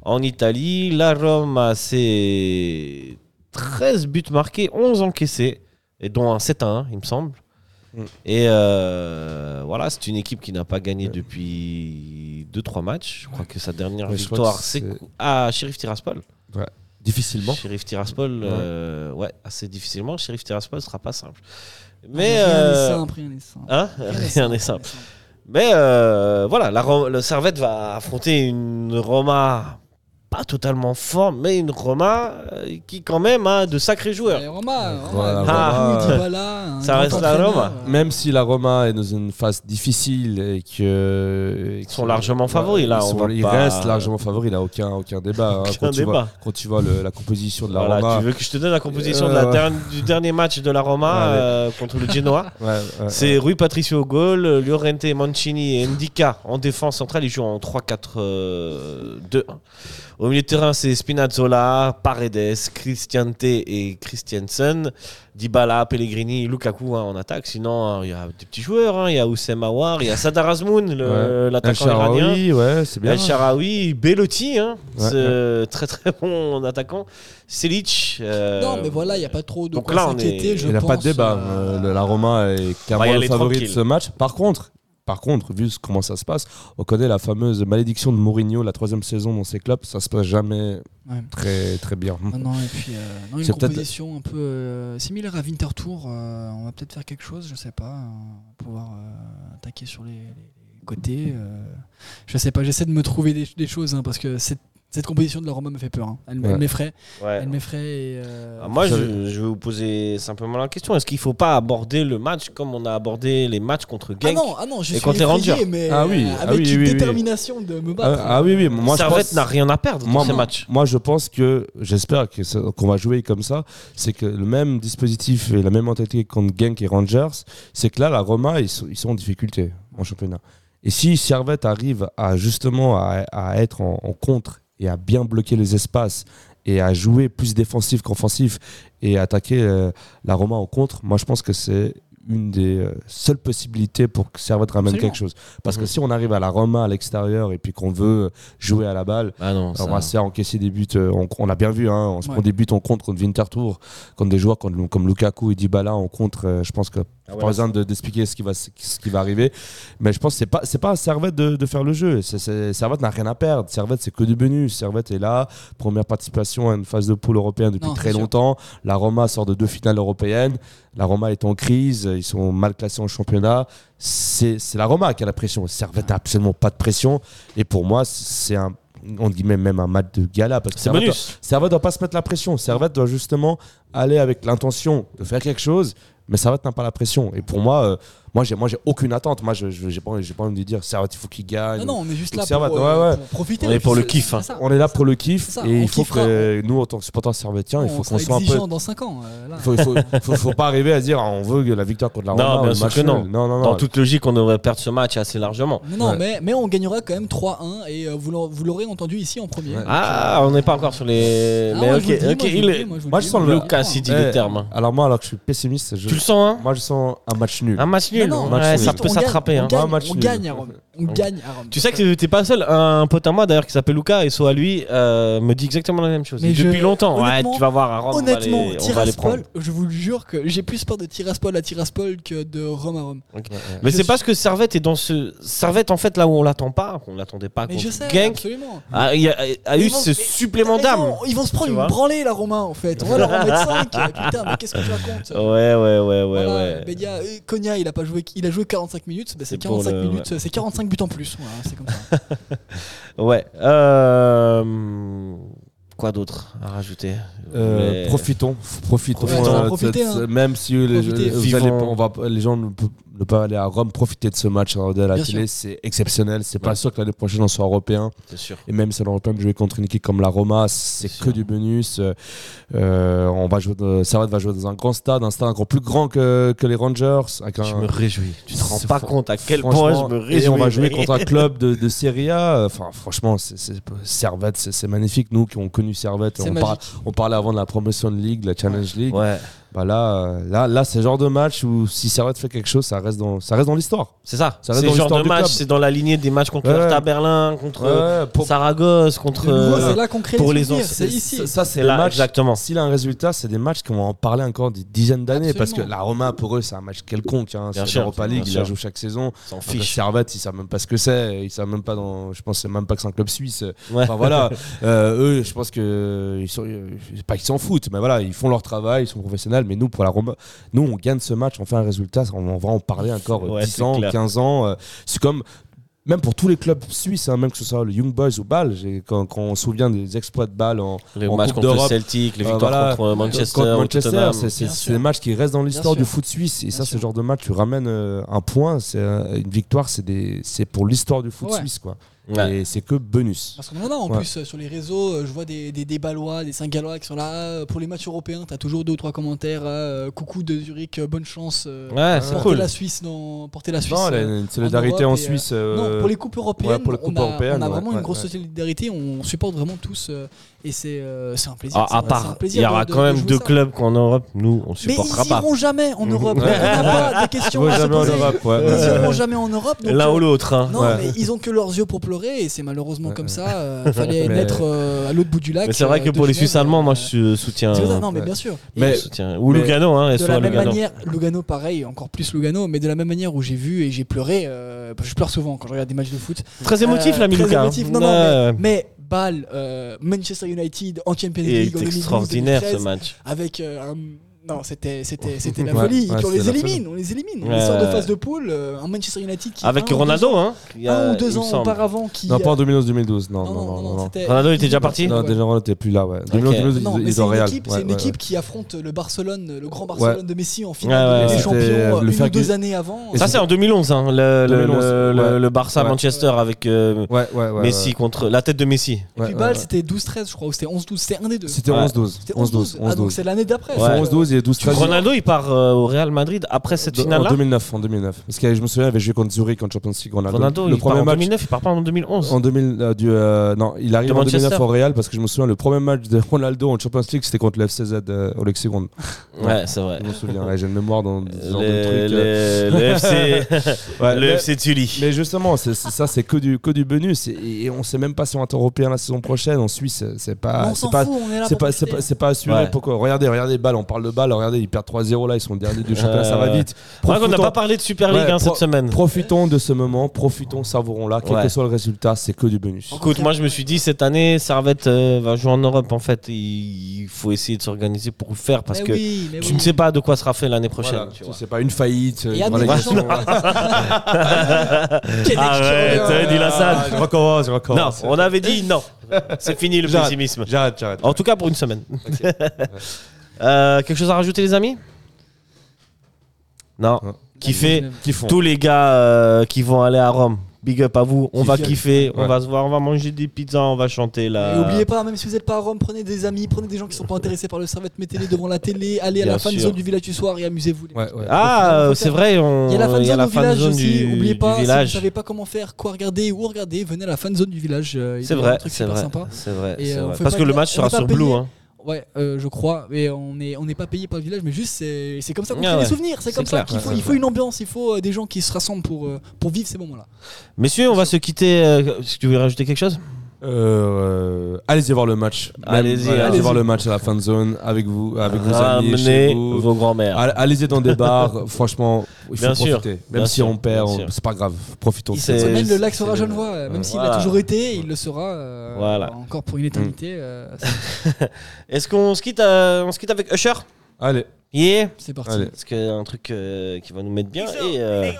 en Italie. La Roma, c'est 13 buts marqués, 11 encaissés, et dont un 7 à 1, il me semble. Mm. Et euh, voilà, c'est une équipe qui n'a pas gagné depuis 2-3 matchs. Je crois que sa dernière Ouais, victoire, c'est à Sheriff Tiraspol. Difficilement. Sheriff Tiraspol, euh, ouais, assez difficilement. Sheriff Tiraspol sera pas simple. Mais. rien n'est euh, simple, rien n'est simple. Hein Rien n'est simple. Mais euh, voilà, la, le Servette va affronter une Roma pas totalement forte, mais une Roma euh, qui quand même a de sacrés joueurs. Et Roma, Voilà, Roma, Roma, Giroud, euh, Dybala, un ça reste la Roma. Même si la Roma est dans une phase difficile et que. Ils sont largement favoris, là, Ils, on sont- va ils pas- restent largement favoris, il n'y a aucun, aucun débat. hein. Aucun quand, tu vois, débat. quand tu vois le- la composition de la Voilà, Roma. tu veux que je te donne la composition Euh, de la ouais. dernière- du dernier match de la Roma Ouais, ouais. euh, contre le Genoa Ouais, ouais, C'est Rui Patricio au goal, Llorente, Mancini et Ndika en défense centrale. Ils jouent en 3-4-2-1. Au milieu de terrain, c'est Spinazzola, Paredes, Christiante et Christiansen. Dybala, Pellegrini, Lukaku hein, en attaque. Sinon, il y a des petits joueurs. hein. Il y a Oussem Aouar, il y a Sadar Azmoun, Ouais. l'attaquant El iranien. Ouais, c'est bien. El Sharawi, hein, Ouais, euh, très très bon attaquant. Selic. euh, Non, mais voilà, il n'y a pas trop de donc quoi là, on est- je Il n'y a pas de débat. euh, Euh, la Roma est clairement le favori de ce match. Par contre, par contre, vu comment ça se passe, on connaît la fameuse malédiction de Mourinho, la troisième saison dans ses clubs. Ça se passe jamais Ouais. très très bien. Ah non, et puis euh, non, une C'est composition un peu euh, similaire à Winterthur. euh, on va peut-être faire quelque chose, je sais pas, euh, pouvoir attaquer sur les, les côtés. euh, je sais pas, j'essaie de me trouver des, des choses hein, parce que cette, cette composition de la Roma me fait peur. hein. Elle, Ouais. elle m'effraie. ouais. Elle m'effraie. et, euh, Ah, Moi, je, vais vous poser simplement la question. Est-ce qu'il ne faut pas aborder le match comme on a abordé les matchs contre ah Genk non, ah non, je et suis contre les Rangers. mais Ah oui, euh, ah avec oui, une oui, oui. détermination de me battre. Ah, ah oui, oui, moi Servette pense- n'a rien à perdre dans Moi, ces moi- matchs. Moi, je pense que, j'espère qu'on va jouer comme ça, c'est que le même dispositif et la même mentalité contre Genk et Rangers, c'est que là, la Roma, ils sont, ils sont en difficulté en championnat. Et si Servette arrive à justement à, à être en, en contre et à bien bloquer les espaces et à jouer plus défensif qu'offensif et attaquer euh, la Roma en contre, moi je pense que c'est une des euh, seules possibilités pour que Servette ramène Absolument. quelque chose. Parce que Mhm. si on arrive à la Roma à l'extérieur et puis qu'on veut jouer à la balle, Ah non, on va se faire encaisser des buts. euh, On, on l'a bien vu, hein, on se Ouais. prend des buts en contre contre Winterthur, contre des joueurs comme, comme Lukaku et Dybala en contre. euh, je pense que Ah ouais, pas besoin de- d'expliquer ce qui va ce qui va arriver. Mais je pense que c'est pas c'est pas à Servette de, de faire le jeu. Servette n'a rien à perdre. Servette c'est que du bonus. Servette est là, première participation à une phase de poule européenne depuis Non, très c'est sûr. longtemps. La Roma sort de deux finales européennes. La Roma est en crise. Ils sont mal classés en championnat. C'est c'est la Roma qui a la pression. Servette n'a absolument pas de pression. Et pour moi, c'est un on dit même, même un match de gala parce que Servette doit-. Servette doit pas se mettre la pression. Servette doit justement aller avec l'intention de faire quelque chose, mais Servette n'a pas la pression. Et pour moi, euh, moi j'ai moi j'ai aucune attente. Moi je je- j'ai pas j'ai pas envie de dire Servette il faut qu'il gagne. Non, non, on est juste là pour, euh, ouais, ouais. pour profiter. On est pour le kiff, hein. ça. On est là pour le kiff ça, et on il faut kiffera. que nous en tant que supporters servétiens, il faut qu'on soit un peu exigeant dans 5 ans. euh, là. faut, faut, faut, faut pas arriver à dire ah, on veut la victoire contre la Non, Roma ou bien sûr que non. nul. non non Dans non. toute logique, on devrait perdre ce match assez largement. Non, non, Ouais. mais, mais on gagnera quand même 3-1 et euh, vous l'aurez- entendu ici en premier. Ah, on n'est pas encore sur les. Ah, mais moi, ok, je vous le dis, ok, moi, je il sens le- Lucas, il dit Eh, les termes. Alors moi alors que je suis pessimiste, je, Tu le sens, hein moi je sens un match nul. Un match Non, nul. non, Ouais, ça peut on gagne, s'attraper. On, hein. gagne, on nul. gagne à Rome. On gagne à Rome. Tu sais que t'es pas seul. Un pote à moi d'ailleurs qui s'appelle Lucas et soit lui euh, me dit exactement la même chose. Mais Et depuis longtemps. Ouais, tu vas voir à Rome. Honnêtement, on va les, on va les prendre. Tiraspol, je vous le jure que j'ai plus peur de Tiraspol à Tiraspol que de Rome à Rome. Mais c'est suis- parce que Servette est dans ce. Servette en fait là où on l'attend pas, on l'attendait pas Mais je sais, Genk, absolument. a, il y a- a eu vont- ce supplément d'âme. Ils vont se prendre une branlée, la Romain, en fait. On va leur en mettre 5. Putain, mais qu'est-ce que tu racontes Ouais, ouais, ouais, ouais, ouais. Euh, Konya, il a pas joué, il a joué 45 minutes, bah, c'est C'est pour 45 le- minutes, c'est 45 buts en plus. Voilà, c'est comme ça. Ouais. Euh... Quoi d'autre à rajouter? Euh, Mais- Profitons, profitons. Profitons, euh, hein. Même si les, Profitez. vous allez- Vivons. on va, les gens ne peuvent ne pas aller à Rome, profiter de ce match de la Bien télé, c'est exceptionnel. C'est pas sûr que l'année prochaine on soit européen. Sûr. Et même si on est européen de jouer contre une équipe comme la Roma, c'est que sûr. du bonus. Euh, euh, on va jouer, de- Servette va jouer dans un grand stade, un stade encore plus grand que, que les Rangers. Avec Je me réjouis. Tu te rends pas compte à quel point je me réjouis. Et on va jouer contre un club de, de Serie A. Enfin, franchement, Servette, c'est, magnifique. Nous qui avons connu Servette, on parlait avant de la Promotion League, la Challenge League. Ouais, Bah là, euh, là, là, c'est le genre de match où si Servette fait quelque chose, ça reste dans, ça reste dans l'histoire. c'est ça. Ça C'est reste le dans genre l'histoire de match, c'est dans la lignée des matchs contre Ouais. Hertha Berlin, contre Ouais, pour- Saragosse, contre. Nouveau, euh, c'est là qu'on crée pour les anciens- c'est ici. Ça, ça, C'est là, le match. exactement. S'il a un résultat, c'est des matchs qui vont en parler encore des dizaines d'années. Parce que la Roma, pour eux, c'est un match quelconque. Hein. C'est l'Europa League, ils la jouent chaque saison. S'en fiche. Servette, ils savent même pas ce que c'est. Ils savent même pas dans. Je pense que c'est même pas que c'est un club suisse. Ouais. Enfin voilà. Euh, eux, je pense que ils sont, euh, pas qu'ils s'en foutent, mais voilà, ils font leur travail, ils sont professionnels. Mais nous, pour la Roma, nous, on gagne ce match, on fait un résultat, on, on va en parler encore euh, Ouais, 10 c'est ans, clair. 15 ans. euh, c'est comme. Même pour tous les clubs suisses, hein, même que ce soit le Young Boys ou Bâle, quand, quand on se souvient des exploits de Bâle en, Les en matchs Coupe contre le Celtic, les euh, victoires voilà, contre Manchester, c'est- des matchs qui restent dans l'histoire du foot suisse. Et Bien ça, sûr. ce genre de match, tu ramènes euh, un point, c'est euh, une victoire, c'est des- c'est pour l'histoire du foot Ouais. suisse, quoi. Ouais. Et c'est que bonus. Parce qu'on en a en Ouais. plus euh, sur les réseaux, euh, je vois des, des, des Ballois, des Saint-Gallois qui sont là. euh, Pour les matchs européens, t'as toujours deux ou trois commentaires. euh, coucou de Zurich, euh, bonne chance. euh, Ouais, c'est cool. la Suisse dans porter la Suisse. Non, euh, il y a une solidarité en euh, Suisse. euh, Non, pour les coupes européennes, ouais, pour les on, a, européennes, on a ouais, vraiment ouais, une grosse ouais. solidarité. On supporte vraiment tous euh, et c'est euh, c'est un plaisir. Ah, à part, il y aura de- quand de même deux ça. clubs qu'en Europe, nous, on Mais supportera ils pas. iront jamais en Europe. Ouais. On n'a pas des questions à se en poser. Europe, ouais, Ils ouais, iront ouais. jamais en Europe. L'un euh, ou l'autre. hein. Non, Ouais. mais ils ont que leurs yeux pour pleurer et c'est malheureusement comme ça. euh, fallait Mais- naître euh, à l'autre bout du lac. Mais c'est vrai euh, que de pour les Suisses allemands, moi, euh, je soutiens. non, mais bien sûr. Mais- Ou mais- Lugano, hein, de la même manière, Lugano pareil, encore plus Lugano, mais de la même manière où j'ai vu et j'ai pleuré, euh, je pleure souvent quand je regarde des matchs de foot. Très émotif, Euh, l'ami très Lucas. émotif. Non, non, mais, mais Bâle, euh, Manchester United en Champions Il League est en 2012, extraordinaire ce 2013, match. avec euh, un non, c'était c'était c'était la folie. Ouais, on, les élimine, on les élimine, on sort de phase de poule. Euh, un Manchester United qui avec Ronaldo, hein, un ou deux ans hein, auparavant, qui non pas en euh, 2011-2012, non non non, non. Ronaldo était déjà parti. Non, déjà Ronaldo était plus là, ouais. Okay. 2011, Real. C'est une équipe qui affronte le Barcelone, le grand Barcelone de Messi en finale des Champions euh, une ou deux années avant. Ça c'est en 2011, hein, le Barça Manchester avec euh, Messi contre la tête de Messi. Et puis Bâle, c'était 12-13, je crois, ou c'était 11-12, c'était un des deux. C'était 11-12. C'était 11-12. Ah, donc c'est l'année d'après. 11-12 12 13 Ronaldo, il part euh, au Real Madrid après cette finale-là En 2009, en 2009. Parce que je me souviens, il avait joué contre Zurich en Champions League. Ronaldo, le il premier part match, en 2009, il part pas en 2011. En 2000, euh, euh, non, il arrive en 2009 au Real parce que je me souviens, le premier match de Ronaldo en Champions League, c'était contre le FCZ au Lexicon. Ouais, c'est vrai. Je me souviens, j'ai une mémoire dans, le, truc. Le, FC, ouais, mais, Tully. Mais justement, ça, c'est que du, que du bonus. Et, on sait même pas si on est européen la saison prochaine. En Suisse, c'est pas, c'est pas, c'est pas, pas assuré. Pourquoi Regardez, regardez, balle, on parle de balle. Regardez, ils perdent 3-0 là, ils sont derniers du championnat, ça va Euh, vite. Qu'on n'a Profitons- pas parlé de Super League Ouais, hein, cette pro- semaine. Profitons de ce moment, profitons, savourons-la. Quel Ouais. que soit le résultat, c'est que du bonus. Écoute, moi je me suis dit cette année, Servette euh, va jouer en Europe en fait. Il faut essayer de s'organiser pour le faire parce Mais que oui, tu oui. ne sais pas de quoi sera fait l'année prochaine. Voilà, tu c'est pas une faillite. Une relégation. Arrête, revient. dit la salle. Ah, je recommence, je Non, recommence. on avait dit non. C'est fini le pessimisme. J'arrête, j'arrête. En tout cas pour une semaine. Euh, quelque chose à rajouter les amis? Non. Kiffez Qui font tous les gars euh, qui vont aller à Rome. Big up à vous. On va kiffer. On Ouais. va se voir. On va manger des pizzas. On va chanter là. Et oubliez pas, même si vous n'êtes pas à Rome, prenez des amis, prenez des gens qui sont pas intéressés par le servette, mettez-les devant la télé, allez à Bien la fan sûr. zone du village du soir et amusez-vous. les mecs. Ah, euh, c'est vrai. On... Il y a la fan zone au village zone aussi, du, oubliez du pas, si vous village. savez pas comment faire, quoi regarder, où regarder, venez à la fan zone du village. euh, il C'est vrai, truc c'est super vrai, sympa. c'est vrai, Et, c'est euh, on vrai. fait Parce pas que le match on sera pas sur. Blue. Hein. Ouais, euh, je crois, mais on est on n'est pas payé par le village, mais juste c'est c'est comme ça qu'on Ah crée ouais. des souvenirs, c'est comme ça qu'il faut il faut une ambiance, il faut euh, des gens qui se rassemblent pour euh, pour vivre ces moments-là. Messieurs, on va se quitter. euh, Est-ce que tu veux rajouter quelque chose? Euh, allez-y voir le match. Même- Allez-y, allez allez-y. voir le match à la fan zone avec vous, avec vos amis, chez vous. vos grands-mères. Allez- Allez-y dans des bars. Franchement, il faut Bien sûr, profiter. bien Même si sûr, on perd, sûr. c'est pas grave. Profitons. de. Même le lac sera le- genevois, même s'il Voilà. a toujours été, il le sera euh, Voilà. encore pour une éternité. euh, Est-ce qu'on se quitte, euh, on se quitte avec Usher? Allez, Yeah c'est parti. allez. Parce qu'il y a un truc euh, qui va nous mettre bien. Et, euh,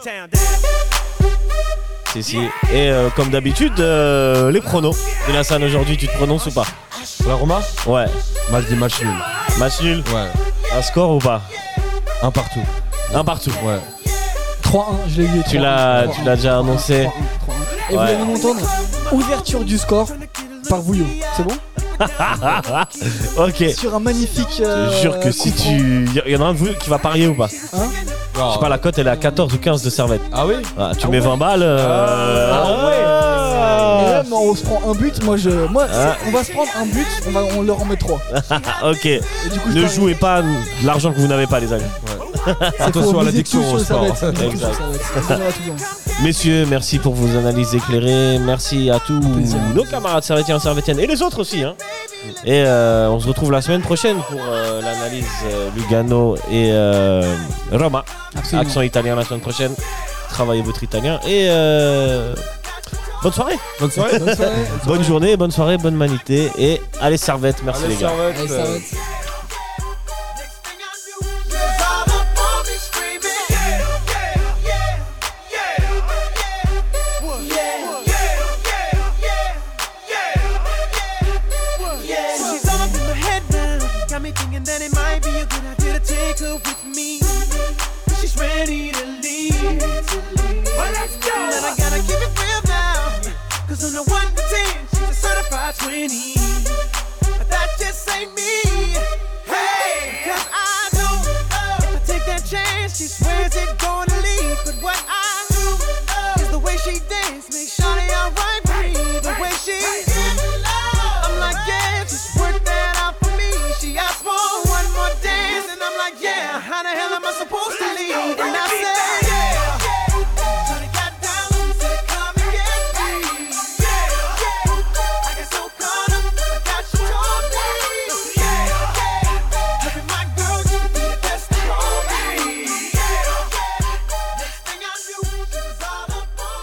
si, si. Et euh, comme d'habitude, euh, les pronos. Vincent, aujourd'hui, tu te prononces ou pas La Roma Ouais. Match des matchs nuls. Match nul Ouais. Un score ou pas Un partout. Un partout. Ouais. 3-1, je l'ai dit. Tu 3-1, l'as- 3-1, tu l'as déjà 3-1, annoncé. 3-1, 3-1. Et vous Ouais. allez m'entendre Ouverture du score par Vouillot. C'est bon Ok. Sur un magnifique. euh, Je te jure que si coup franc. tu. Il y en a un de vous qui va parier ou pas Hein Je sais pas, la cote elle est à 14 ou 15 de servette. Ah oui Ah, tu Ah mets ouais 20 balles. euh, Ah ouais. ah. Et même, on se prend un but. Moi, je, moi, Ah. on va se prendre un but. On va, on leur en met trois. Ah, ok. Et du coup, je Ne jouez pas l'argent que vous n'avez pas, les amis. Attention à l'addiction au sport. Messieurs, merci pour vos analyses éclairées. Merci à tous plaisir. nos camarades servétiens, servétiennes et les autres aussi. hein. Et euh, on se retrouve la semaine prochaine pour euh, l'analyse euh, Lugano et euh, Roma. Absolument. Accent italien la semaine prochaine. Travaillez votre italien. Et euh, bonne soirée. Bonne soirée. Bonne soirée. Bonne journée, bonne soirée, bonne manité. Et allez, servette. Merci Allez, les gars. Servette. Allez, Servette. ready to leave. Well, let's go. And I gotta keep it real now. Cause on the 1 to 10, she's a certified 20. But that just ain't me. Hey, cause I know if I take that chance, she swears it's gonna.